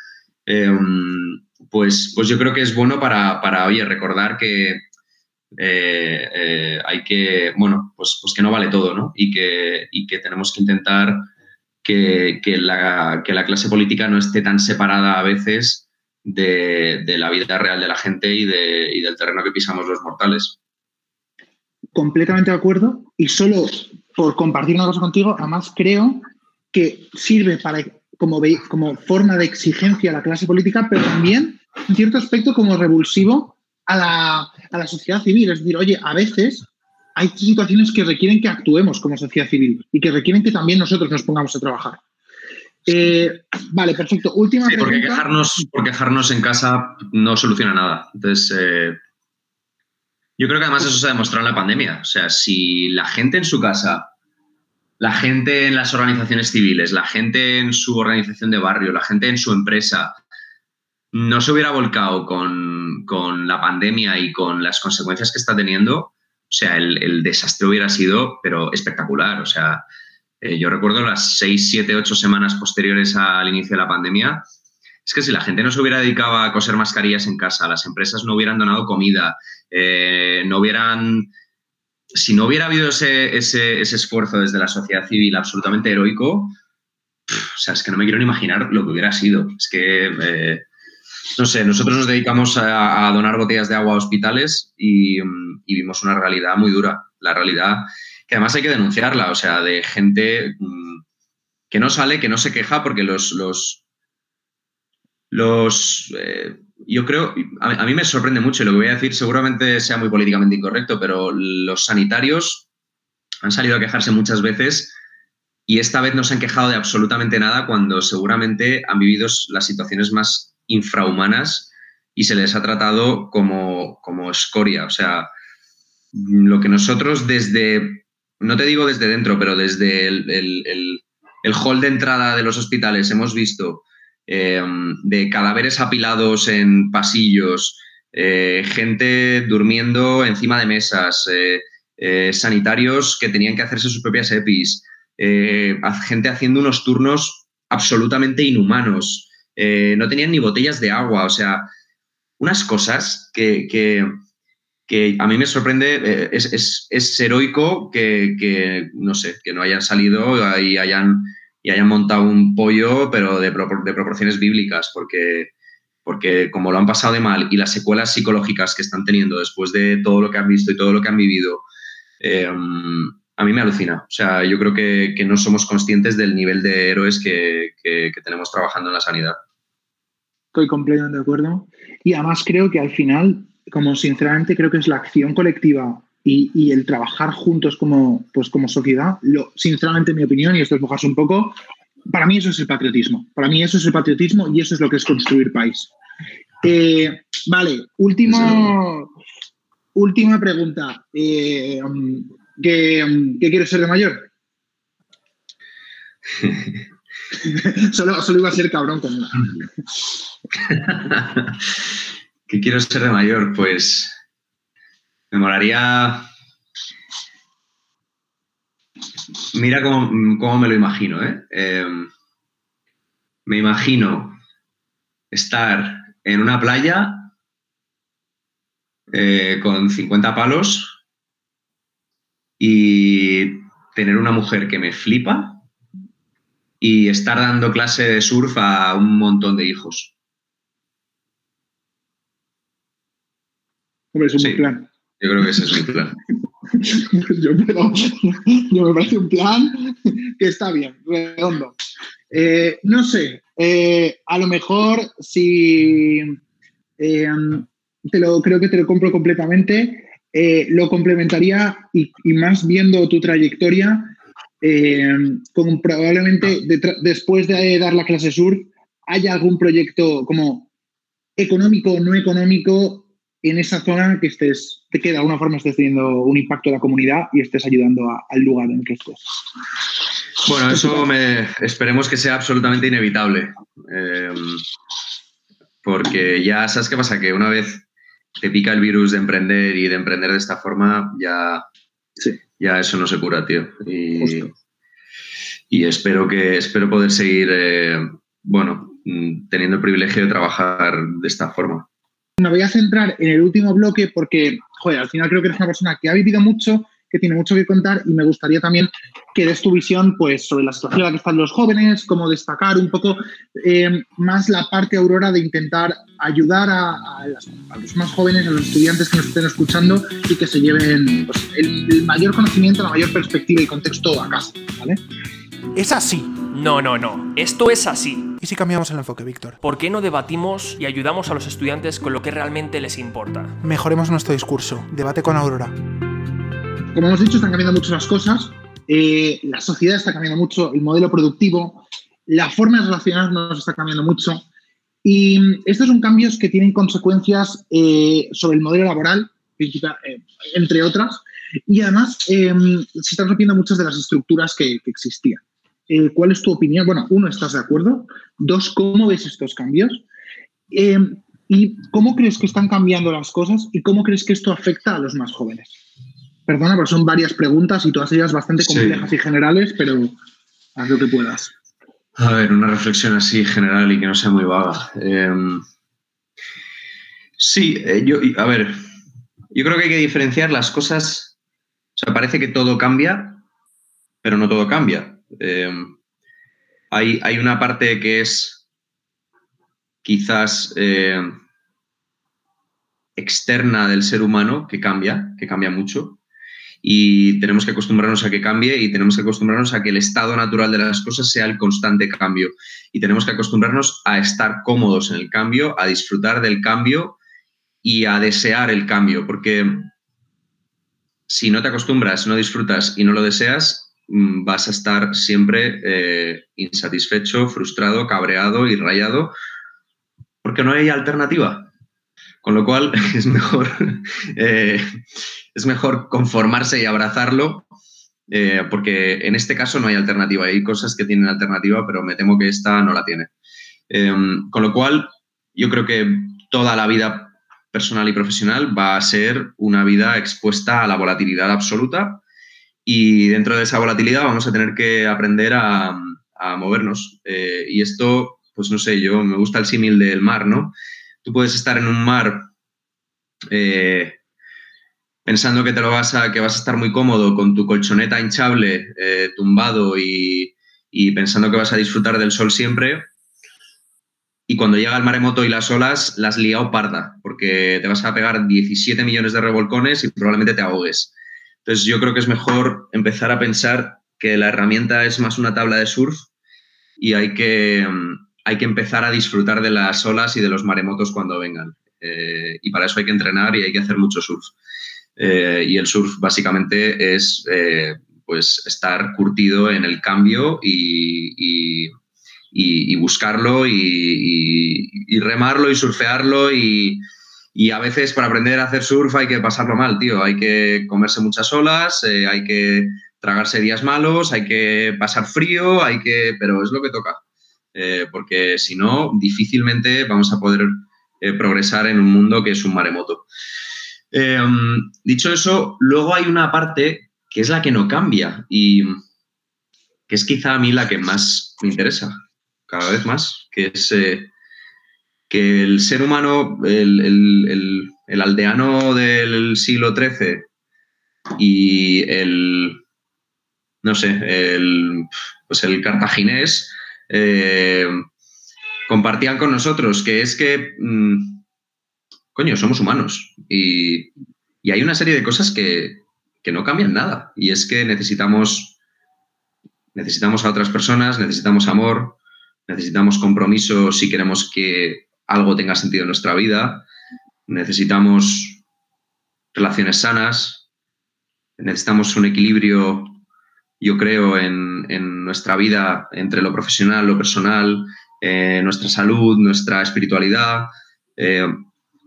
em, pues, pues yo creo que es bueno para, para oye, recordar que eh, eh, hay que, bueno, pues, pues que no vale todo, ¿no? Y que, y que tenemos que intentar que, que, la, que, la, clase política no esté tan separada a veces de, la vida real de la gente y, de, y del terreno que pisamos los mortales completamente de acuerdo y solo por compartir una cosa contigo, además creo que sirve para, como, como forma de exigencia a la clase política, pero también, en cierto aspecto, como revulsivo a la, a la sociedad civil. Es decir, oye, a veces hay situaciones que requieren que actuemos como sociedad civil y que requieren que también nosotros nos pongamos a trabajar. Eh, vale, perfecto. Última sí, Porque quejarnos, porque quejarnos en casa no soluciona nada. Entonces, eh, yo creo que además eso se ha demostrado en la pandemia. O sea, si la gente en su casa, la gente en las organizaciones civiles, la gente en su organización de barrio, la gente en su empresa, no se hubiera volcado con, la pandemia y con las consecuencias que está teniendo, o sea, el, desastre hubiera sido, pero espectacular. O sea, eh, yo recuerdo las seis, siete, ocho semanas posteriores al inicio de la pandemia, es que si la gente no se hubiera dedicado a coser mascarillas en casa, las empresas no hubieran donado comida, eh, no hubieran, si no hubiera habido ese, esfuerzo desde la sociedad civil absolutamente heroico, o sea, es que no me quiero ni imaginar lo que hubiera sido. Es que, eh, no sé, nosotros nos dedicamos a, donar botellas de agua a hospitales y, vimos una realidad muy dura. La realidad que además hay que denunciarla, o sea, de gente mm, que no sale, que no se queja porque los, los, los eh, yo creo, a, mí me sorprende mucho y lo que voy a decir seguramente sea muy políticamente incorrecto, pero los sanitarios han salido a quejarse muchas veces y esta vez no se han quejado de absolutamente nada cuando seguramente han vivido las situaciones más infrahumanas y se les ha tratado como, como escoria. O sea, lo que nosotros desde, no te digo desde dentro, pero desde el, el hall de entrada de los hospitales hemos visto eh, de cadáveres apilados en pasillos, eh, gente durmiendo encima de mesas, eh, sanitarios que tenían que hacerse sus propias EPIs, gente haciendo unos turnos absolutamente inhumanos, no tenían ni botellas de agua, o sea, unas cosas que, a mí me sorprende, es, heroico que, que, no sé, que no hayan salido y hayan y hayan montado un pollo, pero de, proporciones bíblicas, porque, porque como lo han pasado de mal y las secuelas psicológicas que están teniendo después de todo lo que han visto y todo lo que han vivido, em, a mí me alucina. O sea, yo creo que, no somos conscientes del nivel de héroes que, tenemos trabajando en la sanidad. Estoy completamente de acuerdo. Y además creo que al final, como sinceramente creo que es la acción colectiva y, el trabajar juntos como, pues como sociedad, lo, sinceramente, en mi opinión, y esto es mojarse un poco, para mí eso es el patriotismo. Para mí eso es el patriotismo y eso es lo que es construir país. Eh, vale, último, última pregunta. Eh, ¿qué, quieres ser de mayor? solo, solo, iba a ser cabrón con una. ¿Qué quiero ser de mayor? Pues me molaría. Mira cómo, me lo imagino, ¿eh? Em, me imagino estar en una playa eh, con 50 palos y tener una mujer que me flipa y estar dando clase de surf a un montón de hijos. Hombre, es un plan. Yo creo que ese es mi plan. yo, me parece un plan que está bien, redondo. Eh, no sé, eh, a lo mejor si eh, te lo creo que te lo compro completamente, lo complementaría y, más viendo tu trayectoria, como probablemente después de dar la clase sur haya algún proyecto como económico o no económico en esa zona que estés, que de alguna forma estés teniendo un impacto en la comunidad y estés ayudando al lugar en el que estés. Bueno, eso me, esperemos que sea absolutamente inevitable. Em, porque ya sabes qué pasa, que una vez te pica el virus de emprender y de emprender de esta forma, ya, ya eso no se cura, tío. Y, y espero que espero poder seguir, eh, bueno, mm, teniendo el privilegio de trabajar de esta forma me voy a centrar en el último bloque porque, joder, al final creo que eres una persona que ha vivido mucho, que tiene mucho que contar y me gustaría también que des tu visión pues, sobre la situación en la que están los jóvenes, cómo destacar un poco eh, más la parte aurora de intentar ayudar a, los más jóvenes, a los estudiantes que nos estén escuchando y que se lleven pues, el, mayor conocimiento, la mayor perspectiva y contexto a casa. ¿vale? Es así. No, no, no. Esto es así. ¿Y si cambiamos el enfoque, Víctor? ¿Por qué no debatimos y ayudamos a los estudiantes con lo que realmente les importa? Mejoremos nuestro discurso. Debate con Aurora. Como hemos dicho, están cambiando mucho las cosas. Eh, la sociedad está cambiando mucho, el modelo productivo, la forma de relacionarnos está cambiando mucho. Y estos son cambios que tienen consecuencias eh, sobre el modelo laboral, eh, entre otras. Y además se están rompiendo muchas de las estructuras que existían. Eh, ¿cuál es tu opinión? Bueno, uno, ¿estás de acuerdo? Dos, ¿cómo ves estos cambios? Eh, ¿Y cómo crees que están cambiando las cosas y cómo crees que esto afecta a los más jóvenes? Perdona, pero son varias preguntas y todas ellas bastante complejas y generales, pero haz lo que puedas. A ver, una reflexión así general y que no sea muy vaga. Em, sí, eh, yo, a ver, yo creo que hay que diferenciar las cosas. O sea, parece que todo cambia, pero no todo cambia. Em, hay, una parte que es quizás em, externa del ser humano que cambia, que cambia mucho. Y tenemos que acostumbrarnos a que cambie y tenemos que acostumbrarnos a que el estado natural de las cosas sea el constante cambio. Y tenemos que acostumbrarnos a estar cómodos en el cambio, a disfrutar del cambio y a desear el cambio. Porque si no te acostumbras, no disfrutas y no lo deseas, vas a estar siempre eh, insatisfecho, frustrado, cabreado y rayado, porque no hay alternativa. Con lo cual es mejor, eh, es mejor conformarse y abrazarlo, eh, porque en este caso no hay alternativa. Hay cosas que tienen alternativa, pero me temo que esta no la tiene. Em, con lo cual, yo creo que toda la vida personal y profesional va a ser una vida expuesta a la volatilidad absoluta y dentro de esa volatilidad vamos a tener que aprender a, movernos. Eh, y esto, pues no sé, yo me gusta el símil del mar, ¿no? Tú puedes estar en un mar eh, pensando que te lo vas a, que vas a estar muy cómodo con tu colchoneta hinchable, eh, tumbado y, y pensando que vas a disfrutar del sol siempre. Y cuando llega el maremoto y las olas, las liado parda, porque te vas a pegar 17 millones de revolcones y probablemente te ahogues. Entonces yo creo que es mejor empezar a pensar que la herramienta es más una tabla de surf y hay que, mm, hay que empezar a disfrutar de las olas y de los maremotos cuando vengan. Eh, y para eso hay que entrenar y hay que hacer mucho surf. Eh, y el surf básicamente es eh, pues estar curtido en el cambio y, buscarlo y, remarlo y surfearlo y, a veces para aprender a hacer surf hay que pasarlo mal, tío. Hay que comerse muchas olas, eh, hay que tragarse días malos, hay que pasar frío, hay que... pero es lo que toca. porque si no, difícilmente vamos a poder progresar en un mundo que es un maremoto. Em, dicho eso, luego hay una parte que es la que no cambia y que es quizá a mí la que más me interesa, cada vez más, que es eh, que el ser humano, el, aldeano del siglo XIII y el, no sé, el, pues el cartaginés, eh, compartían con nosotros, que es que mm, coño, somos humanos y, hay una serie de cosas que, no cambian nada. Y es que necesitamos, necesitamos a otras personas, necesitamos amor, necesitamos compromiso si queremos que algo tenga sentido en nuestra vida, necesitamos relaciones sanas, necesitamos un equilibrio, yo creo, en, nuestra vida entre lo profesional, lo personal, eh, nuestra salud, nuestra espiritualidad. Eh,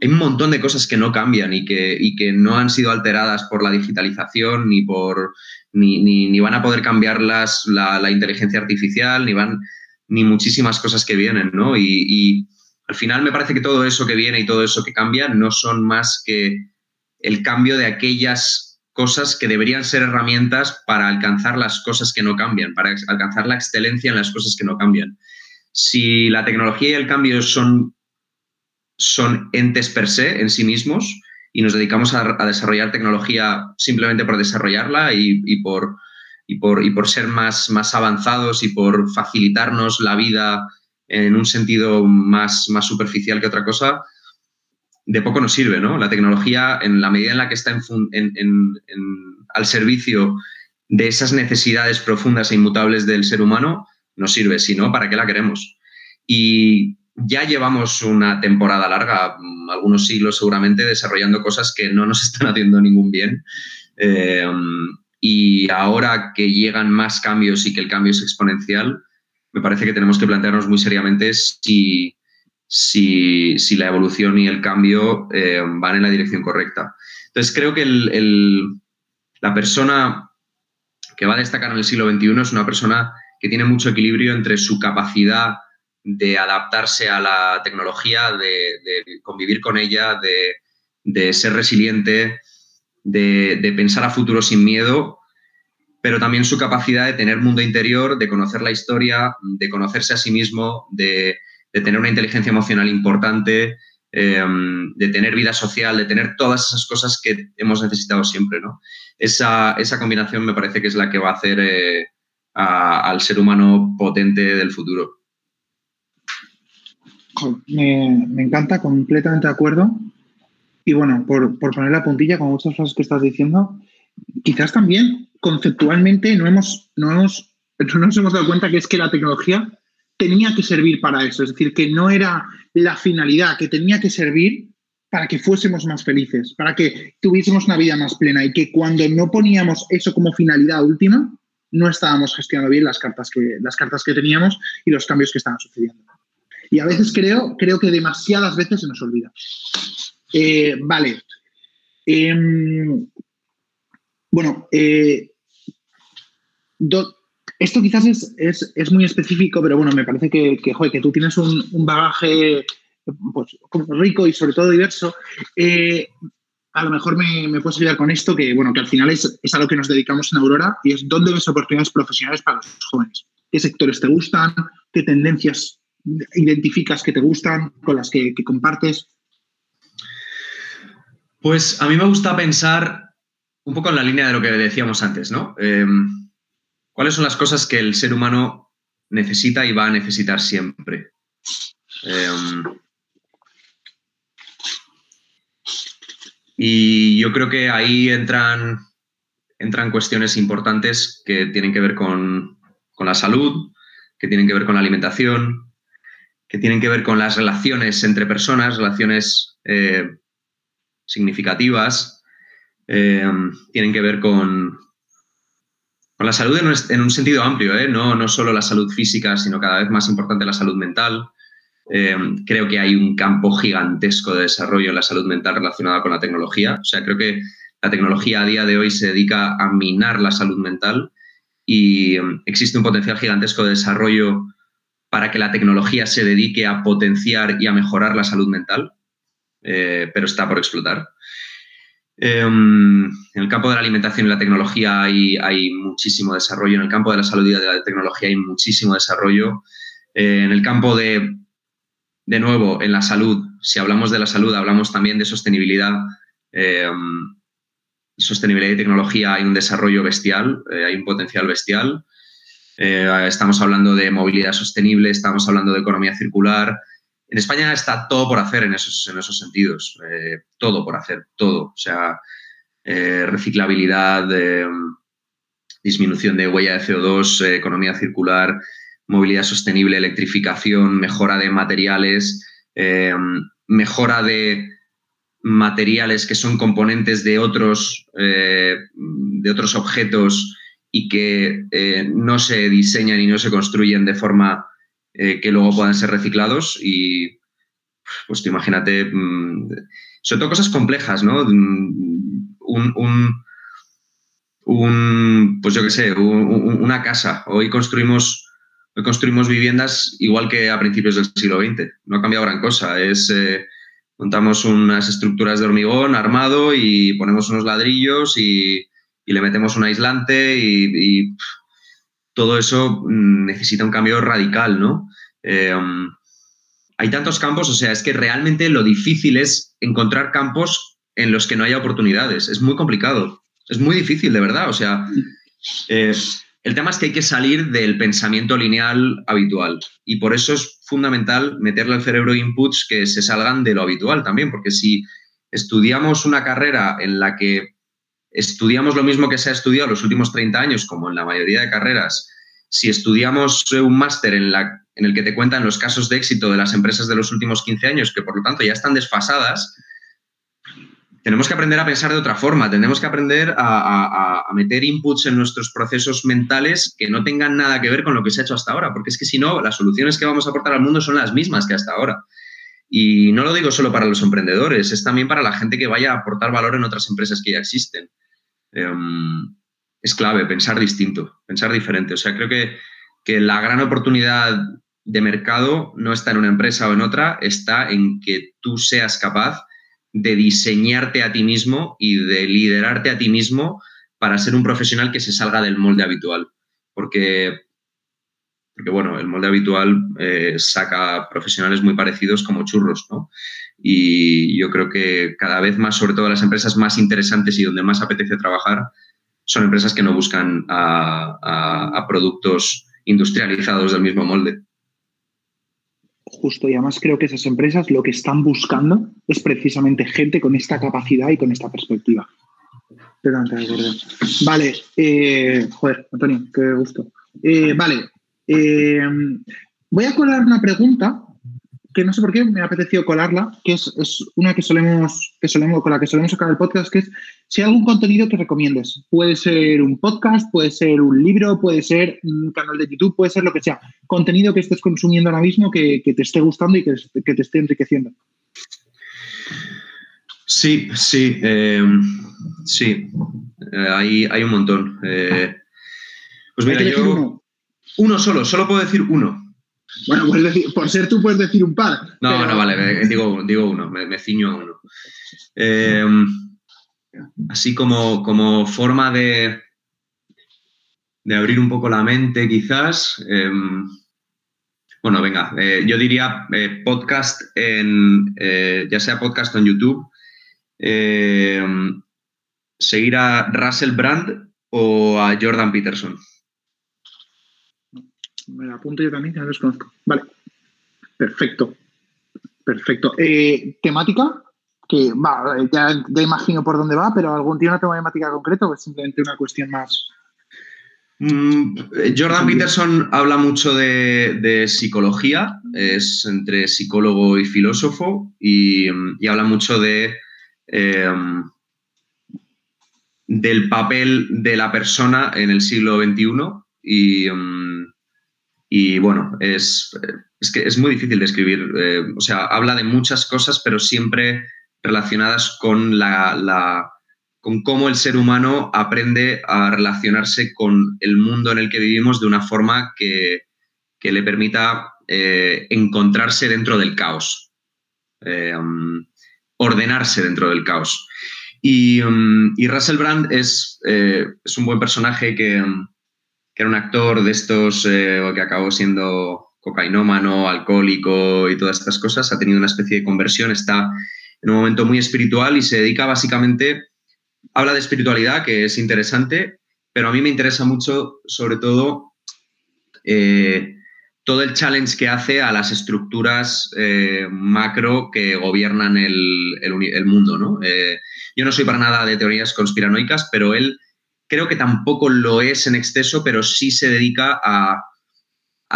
hay un montón de cosas que no cambian y que, que no han sido alteradas por la digitalización ni por ni, van a poder cambiarlas la, inteligencia artificial, ni van ni muchísimas cosas que vienen, ¿no? Y, al final me parece que todo eso que viene y todo eso que cambia no son más que el cambio de aquellas cosas que deberían ser herramientas para alcanzar las cosas que no cambian, para alcanzar la excelencia en las cosas que no cambian. Si la tecnología y el cambio son son entes per se en sí mismos y nos dedicamos a, desarrollar tecnología simplemente por desarrollarla y, por, por, por, ser más, más avanzados y por facilitarnos la vida en un sentido más, más superficial que otra cosa, de poco nos sirve, ¿no? La tecnología, en la medida en la que está al servicio de esas necesidades profundas e inmutables del ser humano, nos sirve. Si no, ¿para qué la queremos? Y ya llevamos una temporada larga, algunos siglos seguramente, desarrollando cosas que no nos están haciendo ningún bien. Eh, y ahora que llegan más cambios y que el cambio es exponencial, me parece que tenemos que plantearnos muy seriamente si, si, la evolución y el cambio eh, van en la dirección correcta. Entonces, creo que la persona que va a destacar en el siglo XXI es una persona que tiene mucho equilibrio entre su capacidad de adaptarse a la tecnología, de, convivir con ella, de, ser resiliente, de, pensar a futuro sin miedo, pero también su capacidad de tener mundo interior, de conocer la historia, de conocerse a sí mismo, de, tener una inteligencia emocional importante, em, de tener vida social, de tener todas esas cosas que hemos necesitado siempre. ¿no? Esa, combinación me parece que es la que va a hacer eh, al ser humano potente del futuro me, encanta, completamente de acuerdo. Y bueno, por, poner la puntilla con muchas cosas que estás diciendo, quizás también conceptualmente no hemos, no, hemos, no nos hemos dado cuenta que es que la tecnología tenía que servir para eso, es decir, que no era la finalidad, que tenía que servir para que fuésemos más felices, para que tuviésemos una vida más plena y que cuando no poníamos eso como finalidad última, no estábamos gestionando bien las cartas que, las cartas que teníamos y los cambios que estaban sucediendo. Y a veces creo, creo que demasiadas veces se nos olvida. Eh, vale. Em, bueno, eh, esto quizás es, muy específico, pero bueno, me parece que, que, que tú tienes un, bagaje pues, rico y sobre todo diverso. Eh, a lo mejor me, puedes ayudar con esto, que bueno, que al final es, es, a lo que nos dedicamos en Aurora y es dónde ves oportunidades profesionales para los jóvenes. ¿Qué sectores te gustan? ¿Qué tendencias identificas que te gustan, con las que, compartes? Pues a mí me gusta pensar un poco en la línea de lo que decíamos antes, ¿no? Em, ¿Cuáles son las cosas que el ser humano necesita y va a necesitar siempre? Em, y yo creo que ahí entran, entran cuestiones importantes que tienen que ver con, con la salud, que tienen que ver con la alimentación, que tienen que ver con las relaciones entre personas, relaciones eh, significativas, eh, tienen que ver con, la salud en un, sentido amplio, ¿eh? no, solo la salud física, sino cada vez más importante la salud mental. Eh, creo que hay un campo gigantesco de desarrollo en la salud mental relacionada con la tecnología. O sea, creo que la tecnología a día de hoy se dedica a minar la salud mental y um, existe un potencial gigantesco de desarrollo para que la tecnología se dedique a potenciar y a mejorar la salud mental, pero está por explotar. Um, en el campo de la alimentación y la tecnología hay, muchísimo desarrollo, en el campo de la salud y de la tecnología hay muchísimo desarrollo, eh, en el campo de, de nuevo, en la salud, si hablamos de la salud, hablamos también de sostenibilidad. Um, sostenibilidad y tecnología hay un desarrollo bestial, eh, hay un potencial bestial. Eh, estamos hablando de movilidad sostenible, estamos hablando de economía circular. En España está todo por hacer en esos, en esos sentidos, eh, todo por hacer, todo. O sea, reciclabilidad, disminución de huella de CO2, economía circular, movilidad sostenible, electrificación, mejora de materiales, mejora de materiales que son componentes de otros, eh, de otros objetos y que eh, no se diseñan y no se construyen de forma eh, que luego puedan ser reciclados. Y pues imagínate, mm, sobre todo cosas complejas, ¿no? Mm, un, un, pues yo qué sé, una casa. Hoy construimos, hoy construimos viviendas igual que a principios del siglo XX. No ha cambiado gran cosa. Es montamos unas estructuras de hormigón armado y ponemos unos ladrillos y, le metemos un aislante y, todo eso mm, necesita un cambio radical, ¿no? Eh, um, hay tantos campos, o sea, es que realmente lo difícil es encontrar campos en los que no haya oportunidades. Es muy complicado, es muy difícil, de verdad. O sea, eh, el tema es que hay que salir del pensamiento lineal habitual y por eso es fundamental meterle al cerebro inputs que se salgan de lo habitual también, porque si estudiamos una carrera en la que estudiamos lo mismo que se ha estudiado los últimos 30 años, como en la mayoría de carreras, si estudiamos un máster en, el que te cuentan los casos de éxito de las empresas de los últimos 15 años, que por lo tanto ya están desfasadas, tenemos que aprender a pensar de otra forma, tenemos que aprender a, meter inputs en nuestros procesos mentales que no tengan nada que ver con lo que se ha hecho hasta ahora, porque es que si no, las soluciones que vamos a aportar al mundo son las mismas que hasta ahora. Y no lo digo solo para los emprendedores, es también para la gente que vaya a aportar valor en otras empresas que ya existen. Em, es clave pensar distinto, pensar diferente. O sea, creo que, que la gran oportunidad de mercado no está en una empresa o en otra, está en que tú seas capaz de diseñarte a ti mismo y de liderarte a ti mismo para ser un profesional que se salga del molde habitual. Porque, porque bueno, el molde habitual eh, saca profesionales muy parecidos como churros, ¿no? Y yo creo que cada vez más, sobre todo las empresas más interesantes y donde más apetece trabajar, son empresas que no buscan a productos industrializados del mismo molde justo y además creo que esas empresas lo que están buscando es precisamente gente con esta capacidad y con esta perspectiva. Vale, eh, joder, Antonio, qué gusto. Eh, vale, eh, voy a colar una pregunta que no sé por qué me ha apetecido colarla, que es, una que solemos, que solemos, con la que solemos sacar el podcast, que es si hay algún contenido que recomiendes. Puede ser un podcast, puede ser un libro, puede ser un canal de YouTube, puede ser lo que sea. Contenido que estés consumiendo ahora mismo que, te esté gustando y que, te esté enriqueciendo. Sí, sí, eh, sí. Eh, hay, un montón. Eh, pues mira, yo. Uno. solo, solo puedo decir uno. Bueno, por ser tú puedes decir un par. No, no, vale, digo, digo uno, me, ciño a uno. Eh, así como, como forma de, de abrir un poco la mente, quizás. Em, bueno, venga, eh, yo diría eh, podcast en, ya sea podcast en YouTube, em, seguir a Russell Brand o a Jordan Peterson. Me la apunto yo también, que no los conozco. Vale. Perfecto. Perfecto. Eh, ¿Temática? Que va, ya, imagino por dónde va, pero ¿algún tiene una temática concreta o es simplemente una cuestión más? Mm, Jordan Peterson habla mucho de, psicología, es entre psicólogo y filósofo, y, habla mucho de, em, del papel de la persona en el siglo XXI y, mm, y bueno, es, es, que es muy difícil de escribir. Eh, o sea, habla de muchas cosas, pero siempre relacionadas con, la, con cómo el ser humano aprende a relacionarse con el mundo en el que vivimos de una forma que, le permita eh, encontrarse dentro del caos, eh, um, ordenarse dentro del caos. Y, um, Russell Brand es, es, un buen personaje que, um, que era un actor de estos eh, que acabó siendo cocainómano, alcohólico y todas estas cosas, ha tenido una especie de conversión, está en un momento muy espiritual y se dedica básicamente, habla de espiritualidad, que es interesante, pero a mí me interesa mucho, sobre todo, eh, todo el challenge que hace a las estructuras eh, macro que gobiernan el, el mundo. ¿no? yo no soy para nada de teorías conspiranoicas, pero él creo que tampoco lo es en exceso, pero sí se dedica a,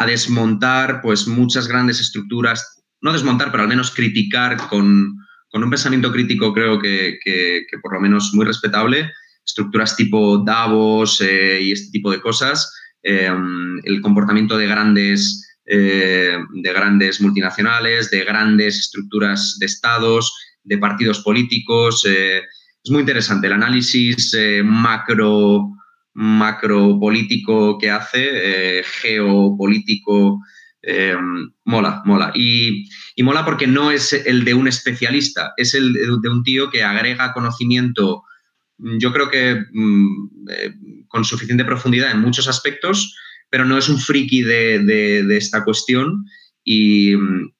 desmontar pues, muchas grandes estructuras, no desmontar, pero al menos criticar con, un pensamiento crítico creo que, por lo menos muy respetable, estructuras tipo Davos eh, y este tipo de cosas, eh, el comportamiento de grandes, eh, de grandes multinacionales, de grandes estructuras de estados, de partidos políticos es muy interesante el análisis eh, macro, macro político que hace, eh, geopolítico, eh, mola, mola. Y, mola porque no es el de un especialista, es el de un tío que agrega conocimiento, yo creo que mm, con suficiente profundidad en muchos aspectos, pero no es un friki de, esta cuestión. Y,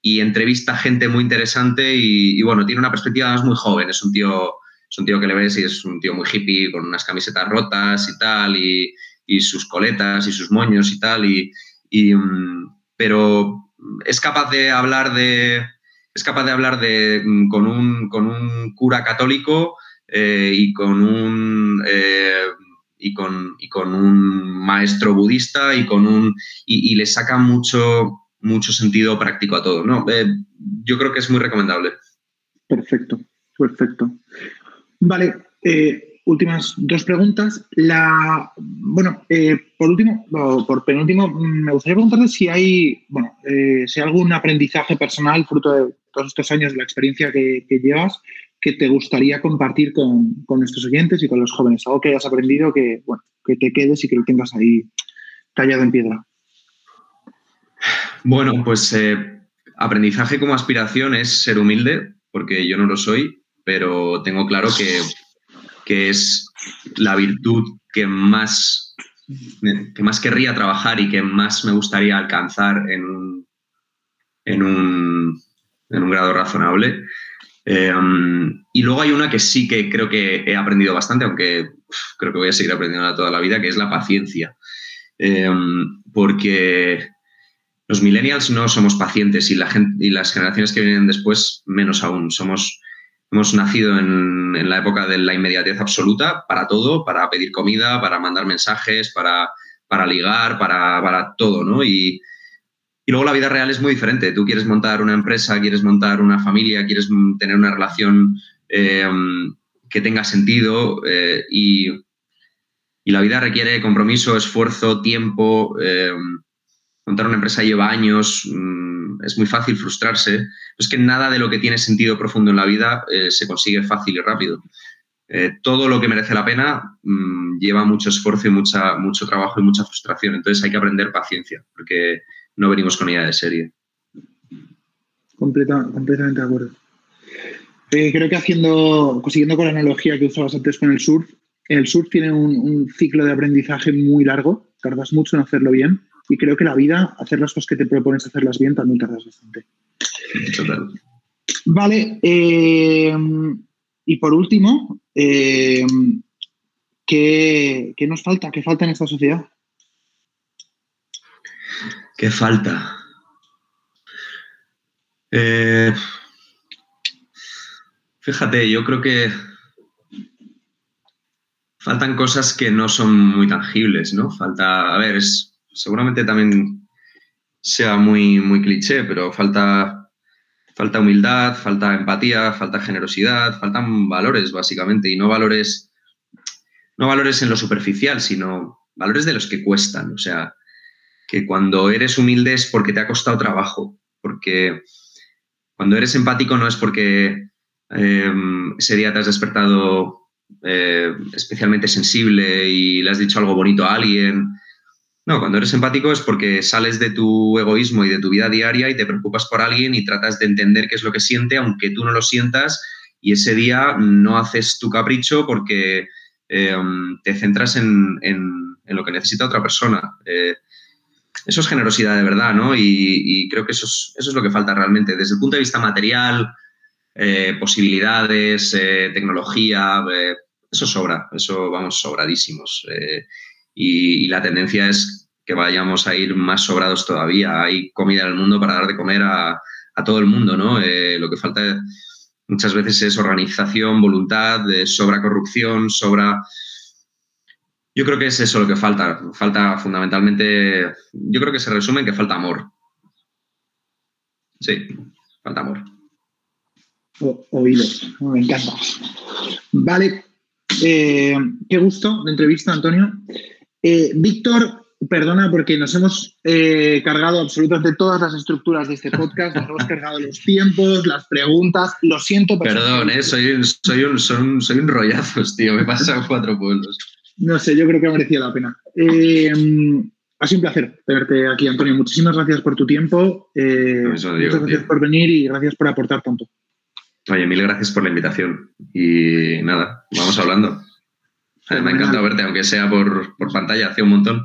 entrevista gente muy interesante y, y, bueno, tiene una perspectiva más muy joven, es un tío es un tío que le ves y es un tío muy hippie, con unas camisetas rotas y tal, y, sus coletas y sus moños y tal, y, mm, pero es capaz de hablar de es capaz de hablar de, mm, con, un, con un cura católico eh, y con un eh, y, con, y con un maestro budista y con un y, le saca mucho mucho sentido práctico a todo no eh, yo creo que es muy recomendable. Perfecto perfecto Vale, eh, últimas dos preguntas. La, bueno, eh, por último, o por penúltimo, me gustaría preguntarte si hay, bueno, eh, si hay algún aprendizaje personal fruto de todos estos años de la experiencia que, llevas que te gustaría compartir con, nuestros oyentes y con los jóvenes. Algo que hayas aprendido que, bueno, que te quedes y que lo tengas ahí tallado en piedra. Bueno, pues aprendizaje como aspiración es ser humilde, porque yo no lo soy pero tengo claro que, es la virtud que más, que más querría trabajar y que más me gustaría alcanzar en un, en un, grado razonable. Eh, y luego hay una que sí que creo que he aprendido bastante, aunque creo que voy a seguir aprendiendo toda la vida, que es la paciencia. Eh, porque los millennials no somos pacientes y, la gente, y las generaciones que vienen después menos aún. Somos Hemos nacido en, la época de la inmediatez absoluta para todo, para pedir comida, para mandar mensajes, para, ligar, para, todo, ¿no? Y, luego la vida real es muy diferente. Tú quieres montar una empresa, quieres montar una familia, quieres tener una relación eh, que tenga sentido eh, y, y, la vida requiere compromiso, esfuerzo, tiempo. Eh, montar una empresa lleva años, mm, es muy fácil frustrarse. Es que nada de lo que tiene sentido profundo en la vida eh, se consigue fácil y rápido. Eh, todo lo que merece la pena mm, lleva mucho esfuerzo y mucha, mucho trabajo y mucha frustración. Entonces hay que aprender paciencia, porque no venimos con idea de serie. completamente de acuerdo. Eh, creo que haciendo, siguiendo con la analogía que usabas antes con el surf, el surf tiene un ciclo de aprendizaje muy largo, tardas mucho en hacerlo bien y creo que la vida, hacer las cosas que te propones hacerlas bien, también tardas bastante. Vale. Eh, y por último, eh, ¿qué, nos falta? ¿Qué falta en esta sociedad? ¿Qué falta? Eh, fíjate, yo creo que faltan cosas que no son muy tangibles, ¿no? Falta, a ver, es, seguramente también sea muy, muy cliché, pero falta, falta humildad, falta empatía, falta generosidad, faltan valores básicamente y no valores, no valores en lo superficial, sino valores de los que cuestan. O sea, que cuando eres humilde es porque te ha costado trabajo, porque cuando eres empático no es porque em, ese día te has despertado eh, especialmente sensible y le has dicho algo bonito a alguien. No, cuando eres empático es porque sales de tu egoísmo y de tu vida diaria y te preocupas por alguien y tratas de entender qué es lo que siente, aunque tú no lo sientas, y ese día no haces tu capricho porque em, te centras en, lo que necesita otra persona. Eh, eso es generosidad de verdad, ¿no? Y, creo que eso es, eso es, lo que falta realmente. Desde el punto de vista material, eh, posibilidades, eh, tecnología, eh, eso sobra, eso vamos sobradísimos. Y, la tendencia es que vayamos a ir más sobrados todavía. Hay comida en el mundo para dar de comer a, todo el mundo, ¿no? lo que falta muchas veces es organización, voluntad, sobra corrupción, sobra yo creo que es eso lo que falta. Falta fundamentalmente, yo creo que se resume en que falta amor. Sí, falta amor. oído, me encanta. Vale, eh, qué gusto de entrevista, Antonio. Eh, Víctor, perdona porque nos hemos eh, cargado absolutamente todas las estructuras de este podcast, nos hemos cargado los tiempos, las preguntas, lo siento. Perdón, soy, un, soy, un, soy, un, rollazos, tío, me he pasado cuatro pueblos. No sé, yo creo que merecía la pena. Eh, ha sido un placer tenerte aquí, Antonio. Muchísimas gracias por tu tiempo. Eh, muchas gracias por venir y gracias por aportar tanto. Oye, mil gracias por la invitación. Y nada, vamos hablando. Eh, me ha encantado verte, aunque sea por, pantalla, hace un montón.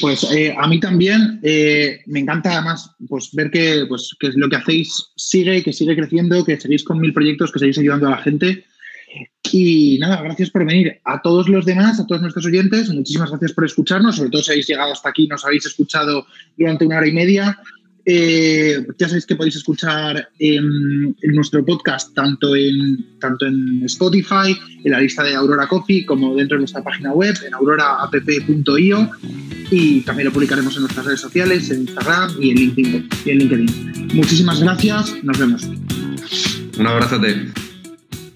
Pues a mí también me encanta además pues, ver que, pues, que lo que hacéis sigue, que sigue creciendo, que seguís con mil proyectos, que seguís ayudando a la gente y nada, gracias por venir. A todos los demás, a todos nuestros oyentes, muchísimas gracias por escucharnos, sobre todo si habéis llegado hasta aquí, nos habéis escuchado durante una hora y media. Eh, ya sabéis que podéis escuchar en, nuestro podcast tanto en, tanto en Spotify, en la lista de Aurora Coffee, como dentro de nuestra página web, en auroraapp.io. Y también lo publicaremos en nuestras redes sociales, en Instagram y en LinkedIn. Y en LinkedIn. Muchísimas gracias, nos vemos. Un abrazo.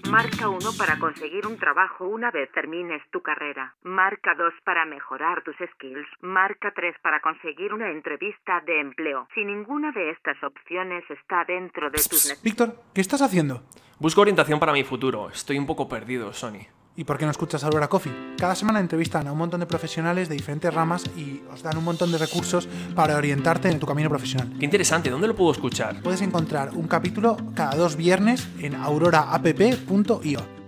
Marca 1 para conseguir un trabajo una vez termines tu carrera. Marca 2 para mejorar tus skills. Marca 3 para conseguir una entrevista de empleo. Si ninguna de estas opciones está dentro de tus... Víctor, ¿qué estás haciendo? Busco orientación para mi futuro. Estoy un poco perdido, Sony. ¿Y por qué no escuchas Aurora Coffee? Cada semana entrevistan a un montón de profesionales de diferentes ramas y os dan un montón de recursos para orientarte en tu camino profesional. Qué interesante, ¿dónde lo puedo escuchar? Puedes encontrar un capítulo cada dos viernes en auroraapp.io.